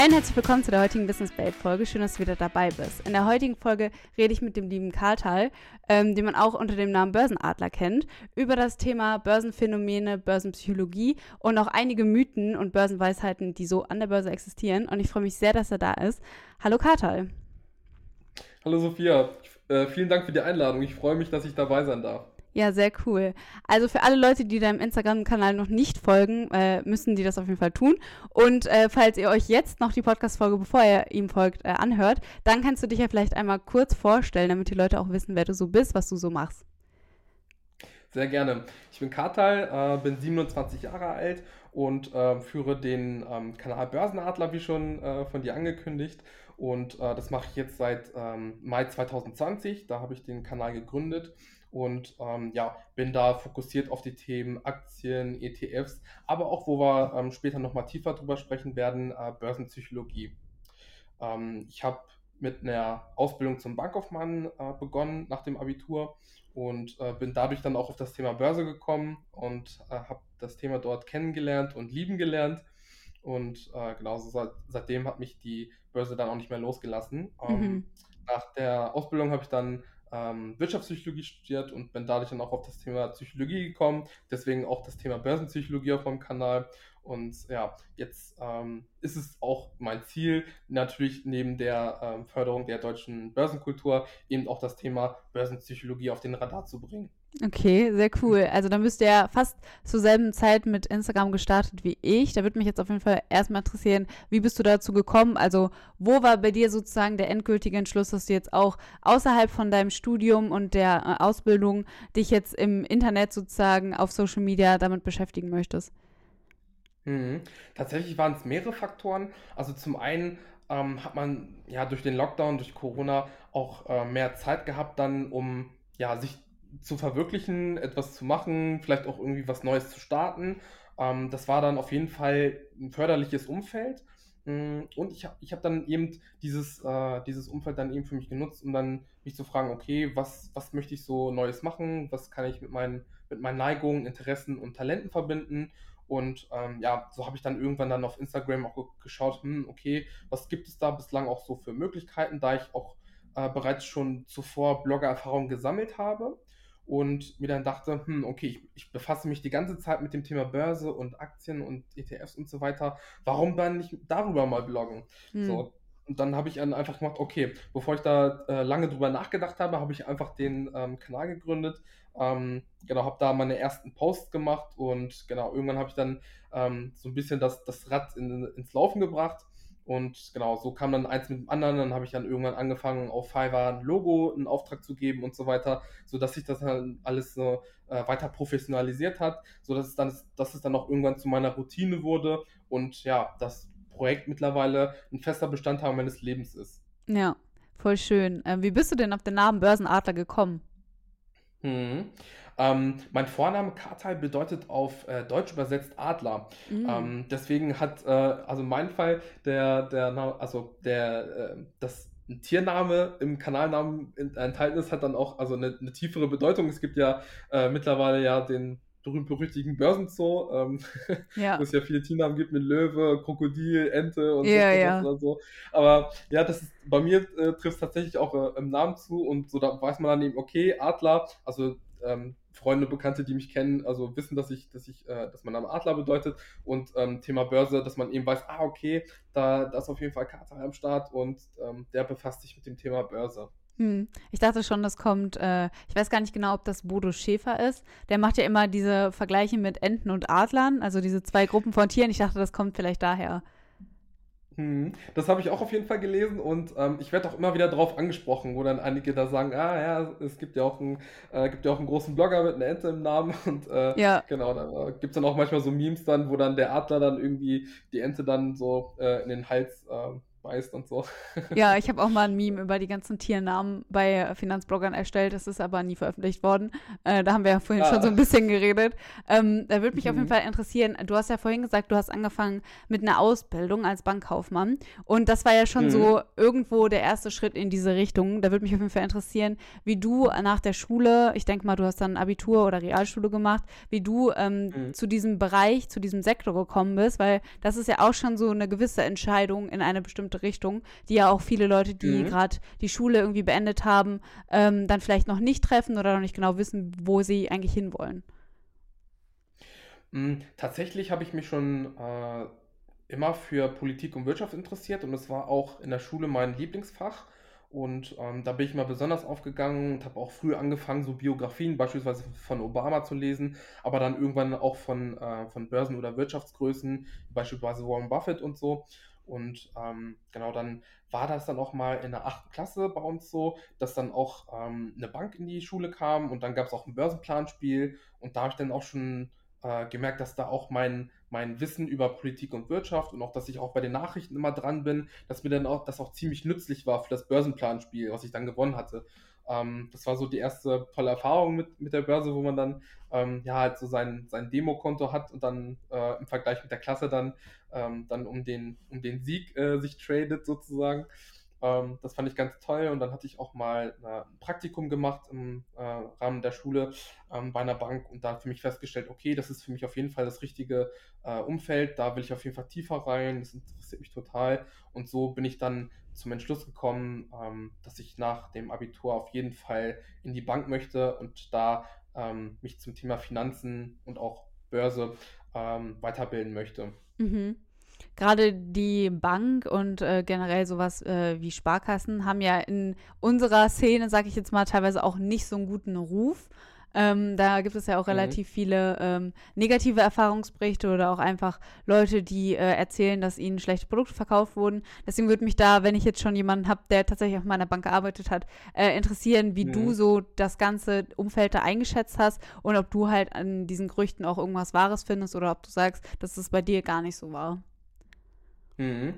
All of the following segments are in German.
Hi und herzlich willkommen zu der heutigen Business Babe Folge. Schön, dass du wieder dabei bist. In der heutigen Folge rede ich mit dem lieben Kartal, ähm, den man auch unter dem Namen Börsenadler kennt, über das Thema Börsenphänomene, Börsenpsychologie und auch einige Mythen und Börsenweisheiten, die so an der Börse existieren. Und ich freue mich sehr, dass er da ist. Hallo Kartal. Hallo Sophia, äh, vielen Dank für die Einladung. Ich freue mich, dass ich dabei sein darf. Ja, sehr cool. Also für alle Leute, die deinem Instagram-Kanal noch nicht folgen, äh, müssen die das auf jeden Fall tun. Und äh, falls ihr euch jetzt noch die Podcast-Folge, bevor ihr ihm folgt, äh, anhört, dann kannst du dich ja vielleicht einmal kurz vorstellen, damit die Leute auch wissen, wer du so bist, was du so machst. Sehr gerne. Ich bin Kartal, äh, bin 27 Jahre alt und äh, führe den ähm, Kanal Börsenadler, wie schon äh, von dir angekündigt. Und das mache ich jetzt seit ähm, Mai 2020. Da habe ich den Kanal gegründet und ähm, ja, bin da fokussiert auf die Themen Aktien, ETFs, aber auch, wo wir ähm, später nochmal tiefer drüber sprechen werden, äh, Börsenpsychologie. Ähm, ich habe mit einer Ausbildung zum Bankkaufmann äh, begonnen nach dem Abitur und äh, bin dadurch dann auch auf das Thema Börse gekommen und äh, habe das Thema dort kennengelernt und lieben gelernt. Und äh, genauso seit, seitdem hat mich die Börse dann auch nicht mehr losgelassen. Ähm, mhm. Nach der Ausbildung habe ich dann ähm, Wirtschaftspsychologie studiert und bin dadurch dann auch auf das Thema Psychologie gekommen. Deswegen auch das Thema Börsenpsychologie auf meinem Kanal. Und ja, jetzt ähm, ist es auch mein Ziel, natürlich neben der ähm, Förderung der deutschen Börsenkultur eben auch das Thema Börsenpsychologie auf den Radar zu bringen. Okay, sehr cool. Also dann bist du ja fast zur selben Zeit mit Instagram gestartet wie ich. Da würde mich jetzt auf jeden Fall erstmal interessieren, wie bist du dazu gekommen? Also wo war bei dir sozusagen der endgültige Entschluss, dass du jetzt auch außerhalb von deinem Studium und der äh, Ausbildung dich jetzt im Internet sozusagen auf Social Media damit beschäftigen möchtest? Mhm. Tatsächlich waren es mehrere Faktoren. Also zum einen ähm, hat man ja durch den Lockdown, durch Corona auch äh, mehr Zeit gehabt, dann um ja sich zu verwirklichen, etwas zu machen, vielleicht auch irgendwie was Neues zu starten. Ähm, das war dann auf jeden Fall ein förderliches Umfeld. Mm, und ich habe ich hab dann eben dieses, äh, dieses Umfeld dann eben für mich genutzt, um dann mich zu fragen, okay, was, was möchte ich so Neues machen? Was kann ich mit meinen, mit meinen Neigungen, Interessen und Talenten verbinden? Und ähm, ja, so habe ich dann irgendwann dann auf Instagram auch geschaut, hm, okay, was gibt es da bislang auch so für Möglichkeiten, da ich auch äh, bereits schon zuvor Blogger-Erfahrung gesammelt habe und mir dann dachte, hm, okay, ich, ich, befasse mich die ganze Zeit mit dem Thema Börse und Aktien und ETFs und so weiter. Warum dann nicht darüber mal bloggen? Hm. So, und dann habe ich dann einfach gemacht, okay, bevor ich da äh, lange drüber nachgedacht habe, habe ich einfach den ähm, Kanal gegründet. Ähm, genau, habe da meine ersten Posts gemacht und genau, irgendwann habe ich dann ähm, so ein bisschen das, das Rad in, ins Laufen gebracht und genau, so kam dann eins mit dem anderen. Dann habe ich dann irgendwann angefangen, auf Fiverr ein Logo, einen Auftrag zu geben und so weiter, sodass sich das dann alles so äh, weiter professionalisiert hat, sodass es dann, dass es dann auch irgendwann zu meiner Routine wurde und ja, das Projekt mittlerweile ein fester Bestandteil meines Lebens ist. Ja, voll schön. Äh, wie bist du denn auf den Namen Börsenadler gekommen? Hm. Ähm, mein Vorname Kartal bedeutet auf äh, Deutsch übersetzt Adler. Mhm. Ähm, deswegen hat, äh, also in meinem Fall, der, der, also der, äh, das ein Tiername im Kanalnamen enthalten ist, hat dann auch also eine, eine tiefere Bedeutung. Es gibt ja äh, mittlerweile ja den berühmt-berüchtigen Börsenzoo, ähm, ja. wo es ja viele Tiernamen gibt mit Löwe, Krokodil, Ente und ja, so, ja. oder so. Aber ja, das ist, bei mir äh, trifft es tatsächlich auch äh, im Namen zu und so da weiß man dann eben, okay, Adler, also ähm, Freunde, Bekannte, die mich kennen, also wissen, dass ich, dass ich, äh, dass mein Name Adler bedeutet und ähm, Thema Börse, dass man eben weiß, ah, okay, da, da ist auf jeden Fall Kater am Start und ähm, der befasst sich mit dem Thema Börse. Hm. Ich dachte schon, das kommt, äh, ich weiß gar nicht genau, ob das Bodo Schäfer ist. Der macht ja immer diese Vergleiche mit Enten und Adlern, also diese zwei Gruppen von Tieren. Ich dachte, das kommt vielleicht daher. Mhm. Das habe ich auch auf jeden Fall gelesen und ähm, ich werde auch immer wieder darauf angesprochen, wo dann einige da sagen, ah ja, es gibt ja auch einen, äh, gibt ja auch einen großen Blogger mit einer Ente im Namen und äh, ja. genau, da äh, gibt es dann auch manchmal so Memes dann, wo dann der Adler dann irgendwie die Ente dann so äh, in den Hals äh, beißt und so. Ja, ich habe auch mal ein Meme über die ganzen Tiernamen bei Finanzbloggern erstellt. Das ist aber nie veröffentlicht worden. Äh, da haben wir ja vorhin ah. schon so ein bisschen geredet. Ähm, da würde mich mhm. auf jeden mhm. Fall interessieren, du hast ja vorhin gesagt, du hast angefangen mit einer Ausbildung als Bankkaufmann. Und das war ja schon mhm. so irgendwo der erste Schritt in diese Richtung. Da würde mich auf jeden Fall interessieren, wie du nach der Schule, ich denke mal, du hast dann Abitur oder Realschule gemacht, wie du ähm, mhm. zu diesem Bereich, zu diesem Sektor gekommen bist, weil das ist ja auch schon so eine gewisse Entscheidung in eine bestimmte Richtung, die ja auch viele Leute, die mhm. gerade die Schule irgendwie beendet haben, ähm, dann vielleicht noch nicht treffen oder noch nicht genau wissen, wo sie eigentlich hinwollen. Mhm, tatsächlich habe ich mich schon äh, immer für Politik und Wirtschaft interessiert und es war auch in der Schule mein Lieblingsfach. Und ähm, da bin ich mal besonders aufgegangen und habe auch früh angefangen, so Biografien beispielsweise von Obama zu lesen, aber dann irgendwann auch von, äh, von Börsen- oder Wirtschaftsgrößen, beispielsweise Warren Buffett und so. Und ähm, genau dann war das dann auch mal in der achten Klasse bei uns so, dass dann auch ähm, eine Bank in die Schule kam und dann gab es auch ein Börsenplanspiel und da habe ich dann auch schon äh, gemerkt, dass da auch mein, mein Wissen über Politik und Wirtschaft und auch, dass ich auch bei den Nachrichten immer dran bin, dass mir dann auch das auch ziemlich nützlich war für das Börsenplanspiel, was ich dann gewonnen hatte. Ähm, das war so die erste tolle Erfahrung mit, mit der Börse, wo man dann ähm, ja halt so sein, sein Demokonto hat und dann äh, im Vergleich mit der Klasse dann, ähm, dann um den, um den Sieg äh, sich tradet sozusagen. Ähm, das fand ich ganz toll und dann hatte ich auch mal ein Praktikum gemacht im äh, Rahmen der Schule ähm, bei einer Bank und da für mich festgestellt, okay, das ist für mich auf jeden Fall das richtige äh, Umfeld, da will ich auf jeden Fall tiefer rein, das interessiert mich total und so bin ich dann zum Entschluss gekommen, ähm, dass ich nach dem Abitur auf jeden Fall in die Bank möchte und da ähm, mich zum Thema Finanzen und auch Börse ähm, weiterbilden möchte. Mhm. Gerade die Bank und äh, generell sowas äh, wie Sparkassen haben ja in unserer Szene, sage ich jetzt mal, teilweise auch nicht so einen guten Ruf. Ähm, da gibt es ja auch mhm. relativ mhm. viele ähm, negative Erfahrungsberichte oder auch einfach Leute, die äh, erzählen, dass ihnen schlechte Produkte verkauft wurden. Deswegen würde mich da, wenn ich jetzt schon jemanden habe, der tatsächlich auf meiner Bank gearbeitet hat, äh, interessieren, wie mhm. du so das ganze Umfeld da eingeschätzt hast und ob du halt an diesen Gerüchten auch irgendwas Wahres findest oder ob du sagst, dass es bei dir gar nicht so war. Mhm.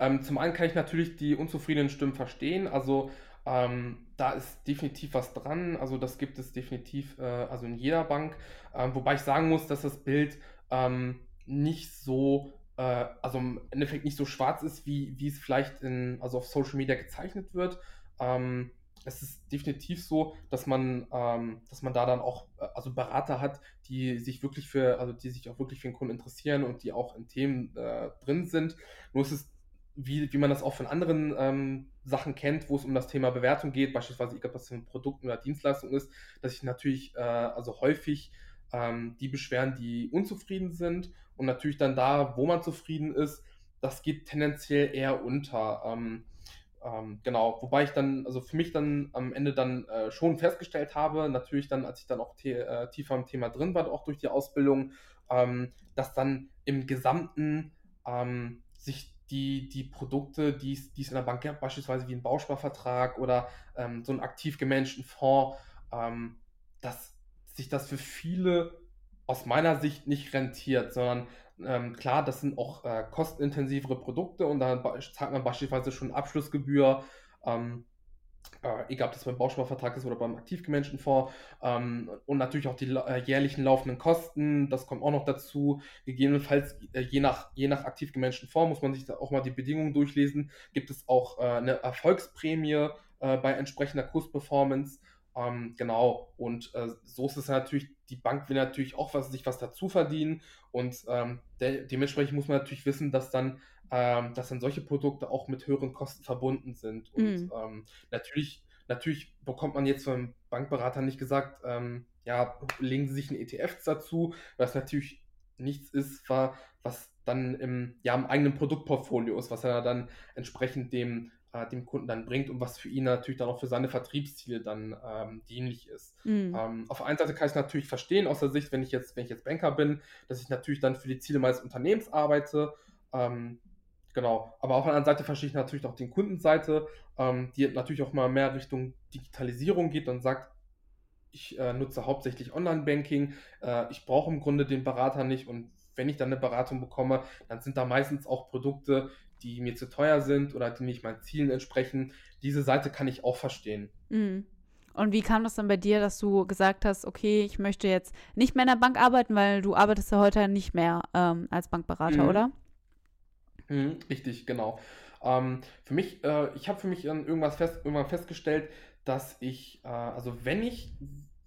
Ähm, zum einen kann ich natürlich die unzufriedenen Stimmen verstehen. Also ähm, da ist definitiv was dran. Also das gibt es definitiv, äh, also in jeder Bank. Ähm, wobei ich sagen muss, dass das Bild ähm, nicht so, äh, also im Endeffekt nicht so schwarz ist, wie, wie es vielleicht in, also auf Social Media gezeichnet wird. Ähm, es ist definitiv so, dass man, ähm, dass man da dann auch, äh, also Berater hat, die sich wirklich für, also die sich auch wirklich für den Kunden interessieren und die auch in Themen äh, drin sind. Nur ist es, wie, wie man das auch von anderen ähm, Sachen kennt, wo es um das Thema Bewertung geht, beispielsweise, egal was für ein Produkt oder Dienstleistung ist, dass sich natürlich, äh, also häufig ähm, die beschweren, die unzufrieden sind und natürlich dann da, wo man zufrieden ist, das geht tendenziell eher unter. Ähm, ähm, genau, wobei ich dann, also für mich dann am Ende dann äh, schon festgestellt habe, natürlich dann, als ich dann auch äh, tiefer im Thema drin war, auch durch die Ausbildung, ähm, dass dann im Gesamten ähm, sich die, die Produkte, die es in der Bank gibt, beispielsweise wie ein Bausparvertrag oder ähm, so einen aktiv gemanagten Fonds, ähm, dass sich das für viele aus meiner Sicht nicht rentiert, sondern ähm, klar, das sind auch äh, kostenintensivere Produkte und da zahlt man beispielsweise schon Abschlussgebühr, ähm, äh, egal ob das beim Bausparvertrag ist oder beim aktiv gemanagten Fonds ähm, und natürlich auch die äh, jährlichen laufenden Kosten, das kommt auch noch dazu. Gegebenenfalls, äh, je, nach, je nach aktiv gemanagten Fonds muss man sich da auch mal die Bedingungen durchlesen. Gibt es auch äh, eine Erfolgsprämie äh, bei entsprechender Kursperformance. Ähm, genau, und äh, so ist es natürlich, die Bank will natürlich auch was, sich was dazu verdienen und ähm, de dementsprechend muss man natürlich wissen, dass dann, ähm, dass dann solche Produkte auch mit höheren Kosten verbunden sind. Und mhm. natürlich, natürlich bekommt man jetzt vom Bankberater nicht gesagt, ähm, ja, legen Sie sich ein ETF dazu, was natürlich nichts ist, was dann im, ja, im eigenen Produktportfolio ist, was er dann entsprechend dem äh, dem Kunden dann bringt und was für ihn natürlich dann auch für seine Vertriebsziele dann ähm, dienlich ist. Mhm. Ähm, auf der einen Seite kann ich es natürlich verstehen, aus der Sicht, wenn ich jetzt, wenn ich jetzt Banker bin, dass ich natürlich dann für die Ziele meines Unternehmens arbeite. Ähm, genau. Aber auf der anderen Seite verstehe ich natürlich auch den Kundenseite, ähm, die natürlich auch mal mehr Richtung Digitalisierung geht und sagt, ich äh, nutze hauptsächlich Online-Banking, äh, ich brauche im Grunde den Berater nicht und wenn ich dann eine Beratung bekomme, dann sind da meistens auch Produkte, die mir zu teuer sind oder die nicht meinen Zielen entsprechen. Diese Seite kann ich auch verstehen. Mhm. Und wie kam das dann bei dir, dass du gesagt hast, okay, ich möchte jetzt nicht mehr in der Bank arbeiten, weil du arbeitest ja heute nicht mehr ähm, als Bankberater, Mhm. oder? Mhm, richtig, genau. Ähm, für mich, äh, ich habe für mich irgendwas fest, irgendwann festgestellt, dass ich, äh, also wenn ich,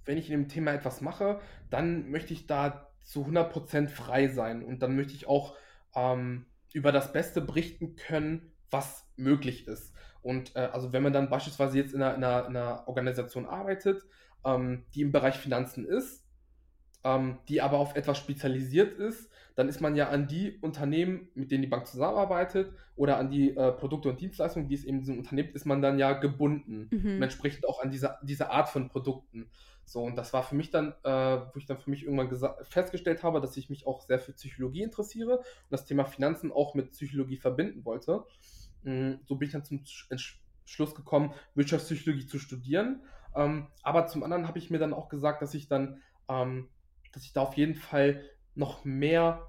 wenn ich in dem Thema etwas mache, dann möchte ich da zu 100% frei sein und dann möchte ich auch ähm, über das Beste berichten können, was möglich ist. Und äh, also wenn man dann beispielsweise jetzt in einer, in einer, in einer Organisation arbeitet, ähm, die im Bereich Finanzen ist, ähm, die aber auf etwas spezialisiert ist, dann ist man ja an die Unternehmen, mit denen die Bank zusammenarbeitet oder an die äh, Produkte und Dienstleistungen, die es eben in diesem Unternehmen ist man dann ja gebunden und Mhm. entsprechend auch an diese, diese Art von Produkten. So, und das war für mich dann, äh, wo ich dann für mich irgendwann festgestellt habe, dass ich mich auch sehr für Psychologie interessiere und das Thema Finanzen auch mit Psychologie verbinden wollte. Mm, So bin ich dann zum Schluss gekommen, Wirtschaftspsychologie zu studieren. Ähm, aber zum anderen habe ich mir dann auch gesagt, dass ich dann, ähm, dass ich da auf jeden Fall noch mehr,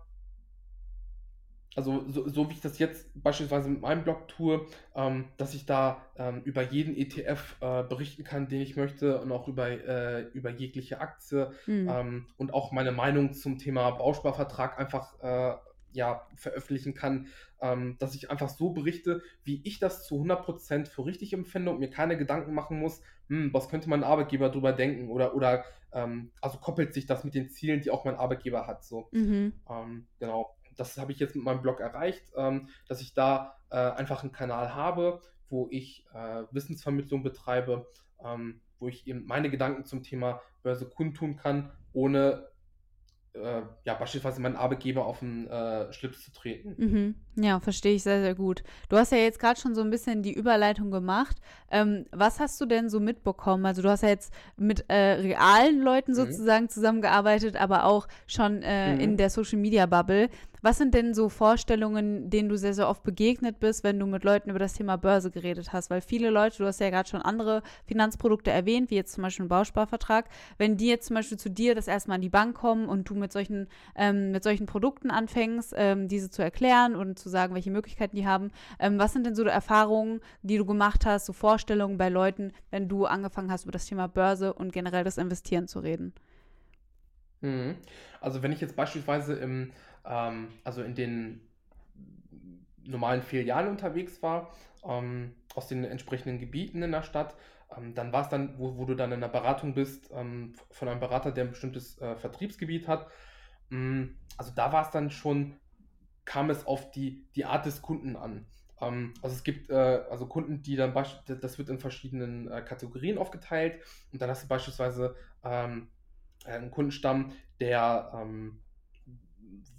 also so, so wie ich das jetzt beispielsweise mit meinem Blog tue, ähm, dass ich da ähm, über jeden ETF äh, berichten kann, den ich möchte und auch über, äh, über jegliche Aktie Mhm. ähm, und auch meine Meinung zum Thema Bausparvertrag einfach äh, ja, veröffentlichen kann, ähm, dass ich einfach so berichte, wie ich das zu 100% für richtig empfinde und mir keine Gedanken machen muss, hm, was könnte mein Arbeitgeber drüber denken oder, oder ähm, also koppelt sich das mit den Zielen, die auch mein Arbeitgeber hat. So. Mhm. Ähm, genau, das habe ich jetzt mit meinem Blog erreicht, ähm, dass ich da äh, einfach einen Kanal habe, wo ich äh, Wissensvermittlung betreibe, ähm, wo ich eben meine Gedanken zum Thema Börse kundtun kann, ohne äh, ja, beispielsweise meinen Arbeitgeber auf den äh, Schlips zu treten. Mhm. Ja, verstehe ich sehr, sehr gut. Du hast ja jetzt gerade schon so ein bisschen die Überleitung gemacht. Ähm, was hast du denn so mitbekommen? Also du hast ja jetzt mit äh, realen Leuten Mhm. sozusagen zusammengearbeitet, aber auch schon äh, Mhm. in der Social-Media-Bubble. Was sind denn so Vorstellungen, denen du sehr, sehr oft begegnet bist, wenn du mit Leuten über das Thema Börse geredet hast? Weil viele Leute, du hast ja gerade schon andere Finanzprodukte erwähnt, wie jetzt zum Beispiel einen Bausparvertrag, wenn die jetzt zum Beispiel zu dir das erstmal an die Bank kommen und du mit solchen, ähm, mit solchen Produkten anfängst, ähm, diese zu erklären und zu sagen, welche Möglichkeiten die haben, ähm, was sind denn so Erfahrungen, die du gemacht hast, so Vorstellungen bei Leuten, wenn du angefangen hast, über das Thema Börse und generell das Investieren zu reden? Mhm. Also wenn ich jetzt beispielsweise im, ähm, also in den normalen Filialen unterwegs war, ähm, aus den entsprechenden Gebieten in der Stadt, ähm, dann war es dann, wo, wo du dann in der Beratung bist, ähm, von einem Berater, der ein bestimmtes äh, Vertriebsgebiet hat. Mm, Also da war es dann schon, kam es auf die, die Art des Kunden an. Ähm, also es gibt äh, also Kunden, die dann, das wird in verschiedenen äh, Kategorien aufgeteilt und dann hast du beispielsweise ähm, einen Kundenstamm, der, ähm,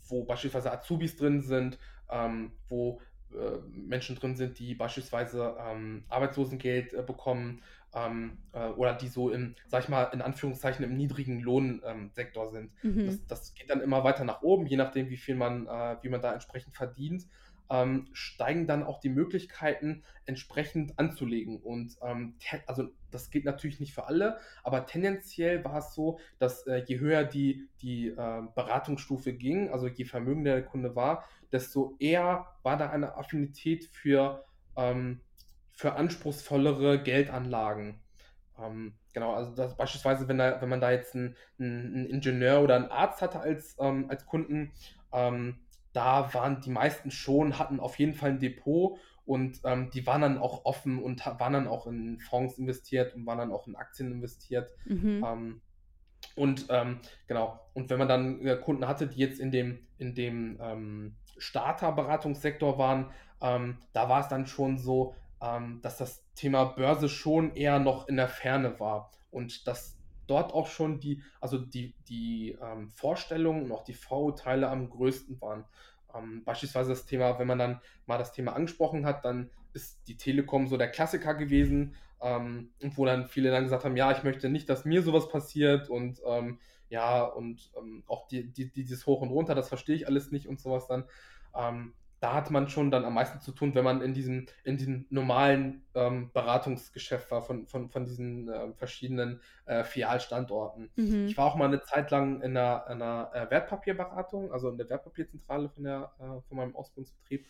wo beispielsweise Azubis drin sind, ähm, wo äh, Menschen drin sind, die beispielsweise ähm, Arbeitslosengeld äh, bekommen ähm, äh, oder die so im, sag ich mal, in Anführungszeichen im niedrigen Lohnsektor Sektor sind. Mhm. Das, das geht dann immer weiter nach oben, je nachdem, wie viel man, äh, wie man da entsprechend verdient, ähm, steigen dann auch die Möglichkeiten, entsprechend anzulegen. Und ähm, also das geht natürlich nicht für alle, aber tendenziell war es so, dass äh, je höher die, die äh, Beratungsstufe ging, also je vermögender der Kunde war, desto eher war da eine Affinität für, ähm, für anspruchsvollere Geldanlagen. Ähm, genau, also das beispielsweise, wenn, da, wenn man da jetzt einen, einen Ingenieur oder einen Arzt hatte als, ähm, als Kunden, ähm, da waren die meisten schon, hatten auf jeden Fall ein Depot und ähm, die waren dann auch offen und waren dann auch in Fonds investiert und waren dann auch in Aktien investiert. Mhm. Ähm, und ähm, genau, und wenn man dann äh, Kunden hatte, die jetzt in dem, in dem ähm, Starter-Beratungssektor waren, ähm, da war es dann schon so, ähm, dass das Thema Börse schon eher noch in der Ferne war und dass dort auch schon die, also die, die ähm, Vorstellungen und auch die Vorurteile am größten waren. Ähm, beispielsweise das Thema, wenn man dann mal das Thema angesprochen hat, dann ist die Telekom so der Klassiker gewesen, ähm, wo dann viele dann gesagt haben, ja, ich möchte nicht, dass mir sowas passiert und ähm, ja, und ähm, auch die, die, dieses Hoch und Runter, das verstehe ich alles nicht und sowas dann. Da hat man schon dann am meisten zu tun, wenn man in diesem, in diesem normalen ähm, Beratungsgeschäft war von, von, von diesen äh, verschiedenen äh, Filialstandorten. Mhm. Ich war auch mal eine Zeit lang in einer, einer äh, Wertpapierberatung, also in der Wertpapierzentrale von, der, äh, von meinem Ausbildungsbetrieb.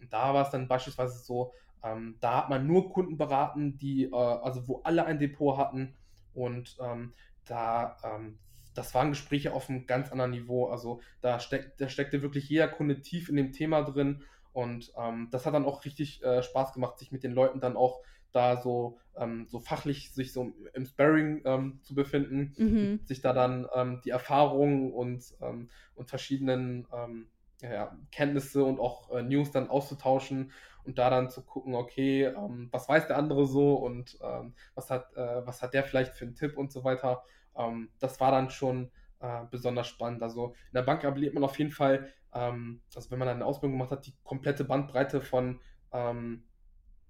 Und da war es dann beispielsweise so, ähm, da hat man nur Kunden beraten, die, äh, also wo alle ein Depot hatten. Und ähm, da ähm, das waren Gespräche auf einem ganz anderen Niveau. Also da, steck, da steckte wirklich jeder Kunde tief in dem Thema drin. Und ähm, das hat dann auch richtig äh, Spaß gemacht, sich mit den Leuten dann auch da so, ähm, so fachlich sich so im Sparring ähm, zu befinden, mhm. sich da dann ähm, die Erfahrungen und, ähm, und verschiedenen ähm, ja, Kenntnisse und auch äh, News dann auszutauschen und da dann zu gucken, okay, was weiß der andere so und was, hat, äh, was hat der vielleicht für einen Tipp und so weiter. Ähm, das war dann schon äh, besonders spannend. Also in der Bank erlebt man auf jeden Fall, ähm, also wenn man eine Ausbildung gemacht hat, die komplette Bandbreite von ähm,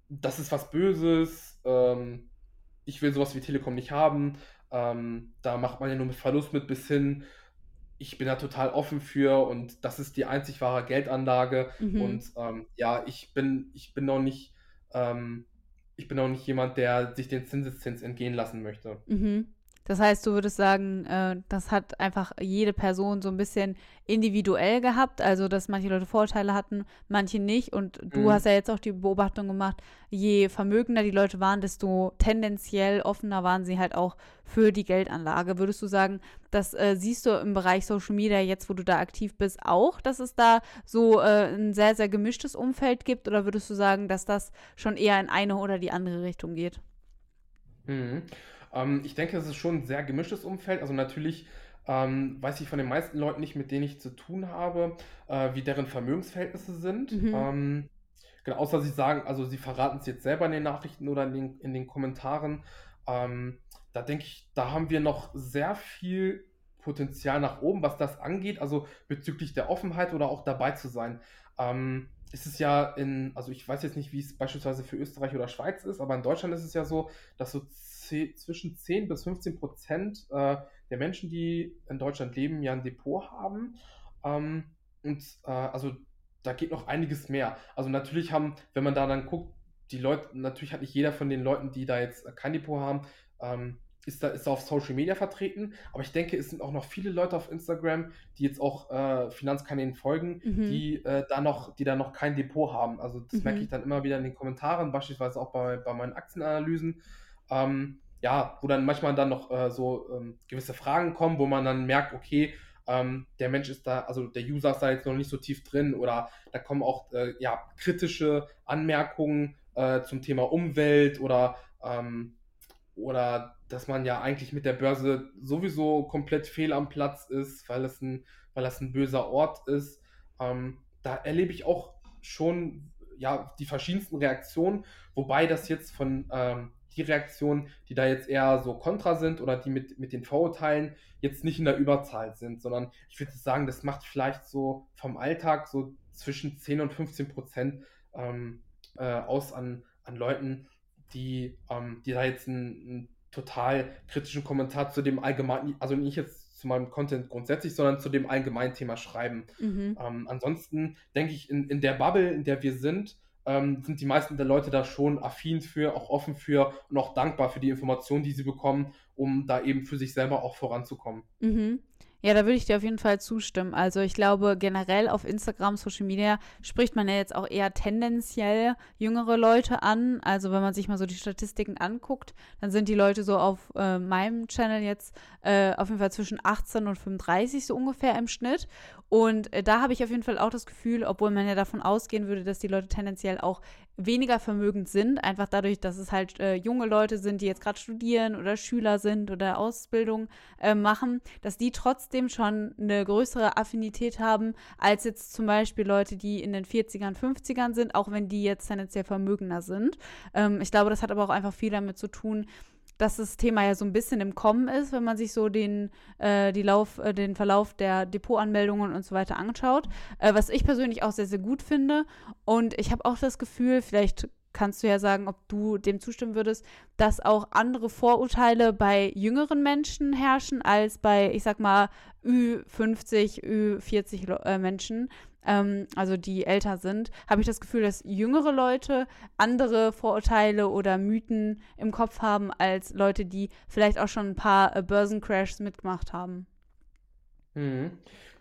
das ist was Böses, ähm, ich will sowas wie Telekom nicht haben, ähm, da macht man ja nur mit Verlust mit bis hin, ich bin da total offen für und das ist die einzig wahre Geldanlage mhm. und ähm, ja, ich bin, ich bin noch nicht, ich bin auch nicht jemand, der sich den Zinseszins entgehen lassen möchte. Mhm. Das heißt, du würdest sagen, äh, das hat einfach jede Person so ein bisschen individuell gehabt, also dass manche Leute Vorteile hatten, manche nicht. Und du mhm. hast ja jetzt auch die Beobachtung gemacht, je vermögender die Leute waren, desto tendenziell offener waren sie halt auch für die Geldanlage. Würdest du sagen, das äh, siehst du im Bereich Social Media jetzt, wo du da aktiv bist, auch, dass es da so äh, ein sehr, sehr gemischtes Umfeld gibt? Oder würdest du sagen, dass das schon eher in eine oder die andere Richtung geht? Mhm. Ähm, ich denke, es ist schon ein sehr gemischtes Umfeld. Also natürlich ähm, weiß ich von den meisten Leuten nicht, mit denen ich zu tun habe, äh, wie deren Vermögensverhältnisse sind. Mhm. Ähm, genau, außer sie sagen, also sie verraten es jetzt selber in den Nachrichten oder in den, in den Kommentaren. Ähm, da denke ich, da haben wir noch sehr viel Potenzial nach oben, was das angeht, also bezüglich der Offenheit oder auch dabei zu sein. Ähm, ist es ja in, also ich weiß jetzt nicht, wie es beispielsweise für Österreich oder Schweiz ist, aber in Deutschland ist es ja so, dass so zwischen 10 bis 15 Prozent äh, der Menschen, die in Deutschland leben, ja ein Depot haben. Ähm, und äh, also da geht noch einiges mehr. Also natürlich haben, wenn man da dann guckt, die Leute, natürlich hat nicht jeder von den Leuten, die da jetzt kein Depot haben, ähm, ist da, ist da auf Social Media vertreten. Aber ich denke, es sind auch noch viele Leute auf Instagram, die jetzt auch äh, Finanzkanälen folgen, mhm. die äh, da noch, die da noch kein Depot haben. Also das mhm. merke ich dann immer wieder in den Kommentaren, beispielsweise auch bei, bei meinen Aktienanalysen ähm, ja, wo dann manchmal dann noch äh, so ähm, gewisse Fragen kommen, wo man dann merkt, okay, ähm, der Mensch ist da, also der User ist da jetzt noch nicht so tief drin oder da kommen auch äh, ja, kritische Anmerkungen äh, zum Thema Umwelt oder, ähm, oder dass man ja eigentlich mit der Börse sowieso komplett fehl am Platz ist, weil es ein, weil das ein böser Ort ist. Ähm, da erlebe ich auch schon ja, die verschiedensten Reaktionen, wobei das jetzt von ähm, die Reaktionen, die da jetzt eher so kontra sind oder die mit, mit den Vorurteilen jetzt nicht in der Überzahl sind, sondern ich würde sagen, das macht vielleicht so vom Alltag so zwischen 10 und 15 Prozent ähm, äh, aus an, an Leuten, die, ähm, die da jetzt einen, einen, total kritischen Kommentar zu dem allgemeinen, also nicht jetzt zu meinem Content grundsätzlich, sondern zu dem allgemeinen Thema schreiben. Mhm. Ähm, ansonsten denke ich, in, in der Bubble, in der wir sind, ähm, sind die meisten der Leute da schon affin für, auch offen für und auch dankbar für die Informationen, die sie bekommen, um da eben für sich selber auch voranzukommen. Mhm. Ja, da würde ich dir auf jeden Fall zustimmen. Also ich glaube, generell auf Instagram, Social Media spricht man ja jetzt auch eher tendenziell jüngere Leute an. Also wenn man sich mal so die Statistiken anguckt, dann sind die Leute so auf äh, meinem Channel jetzt äh, auf jeden Fall zwischen 18 und 35 so ungefähr im Schnitt. Und äh, da habe ich auf jeden Fall auch das Gefühl, obwohl man ja davon ausgehen würde, dass die Leute tendenziell auch weniger vermögend sind, einfach dadurch, dass es halt äh, junge Leute sind, die jetzt gerade studieren oder Schüler sind oder Ausbildung äh, machen, dass die trotzdem schon eine größere Affinität haben als jetzt zum Beispiel Leute, die in den 40ern, 50ern sind, auch wenn die jetzt tendenziell vermögender sind. Ähm, ich glaube, das hat aber auch einfach viel damit zu tun, dass das Thema ja so ein bisschen im Kommen ist, wenn man sich so den, äh, die Lauf, äh, den Verlauf der Depotanmeldungen und so weiter anschaut. Äh, was ich persönlich auch sehr, sehr gut finde. Und ich habe auch das Gefühl, vielleicht kannst du ja sagen, ob du dem zustimmen würdest, dass auch andere Vorurteile bei jüngeren Menschen herrschen als bei, ich sag mal, Ü50, Ü40 äh, Menschen, ähm, also die älter sind, habe ich das Gefühl, dass jüngere Leute andere Vorurteile oder Mythen im Kopf haben als Leute, die vielleicht auch schon ein paar äh, Börsencrashs mitgemacht haben. Mhm.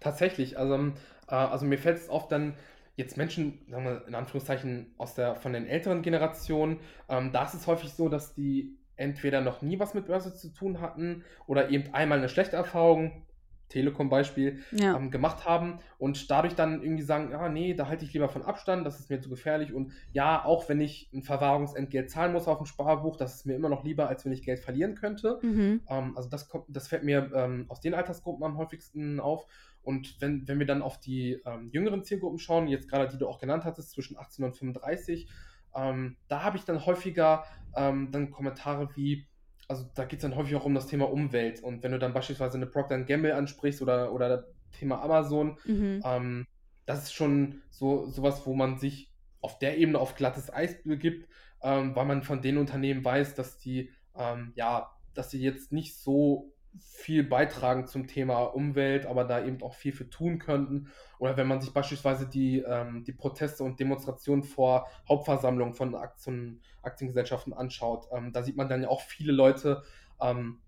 Tatsächlich, also, ähm, äh, also mir fällt es oft dann, jetzt Menschen, sagen wir in Anführungszeichen, aus der, von den älteren Generationen, ähm, da ist es häufig so, dass die entweder noch nie was mit Börse zu tun hatten oder eben einmal eine schlechte Erfahrung, Telekom-Beispiel, ja. ähm, gemacht haben und dadurch dann irgendwie sagen, ja, nee, da halte ich lieber von Abstand, das ist mir zu gefährlich und ja, auch wenn ich ein Verwahrungsentgelt zahlen muss auf dem Sparbuch, das ist mir immer noch lieber, als wenn ich Geld verlieren könnte. Mhm. Ähm, also das kommt, das fällt mir ähm, aus den Altersgruppen am häufigsten auf und wenn, wenn wir dann auf die ähm, jüngeren Zielgruppen schauen, jetzt gerade die du auch genannt hattest, zwischen 18 und 35, ähm, da habe ich dann häufiger ähm, dann Kommentare wie, also da geht es dann häufig auch um das Thema Umwelt. Und wenn du dann beispielsweise eine Procter Gamble ansprichst oder, oder das Thema Amazon, mhm. ähm, das ist schon so sowas, wo man sich auf der Ebene auf glattes Eis begibt, ähm, weil man von den Unternehmen weiß, dass die ähm, ja, dass sie jetzt nicht so viel beitragen zum Thema Umwelt, aber da eben auch viel für tun könnten. Oder wenn man sich beispielsweise die, ähm, die Proteste und Demonstrationen vor Hauptversammlungen von Aktien, Aktiengesellschaften anschaut, ähm, da sieht man dann ja auch viele Leute, ähm,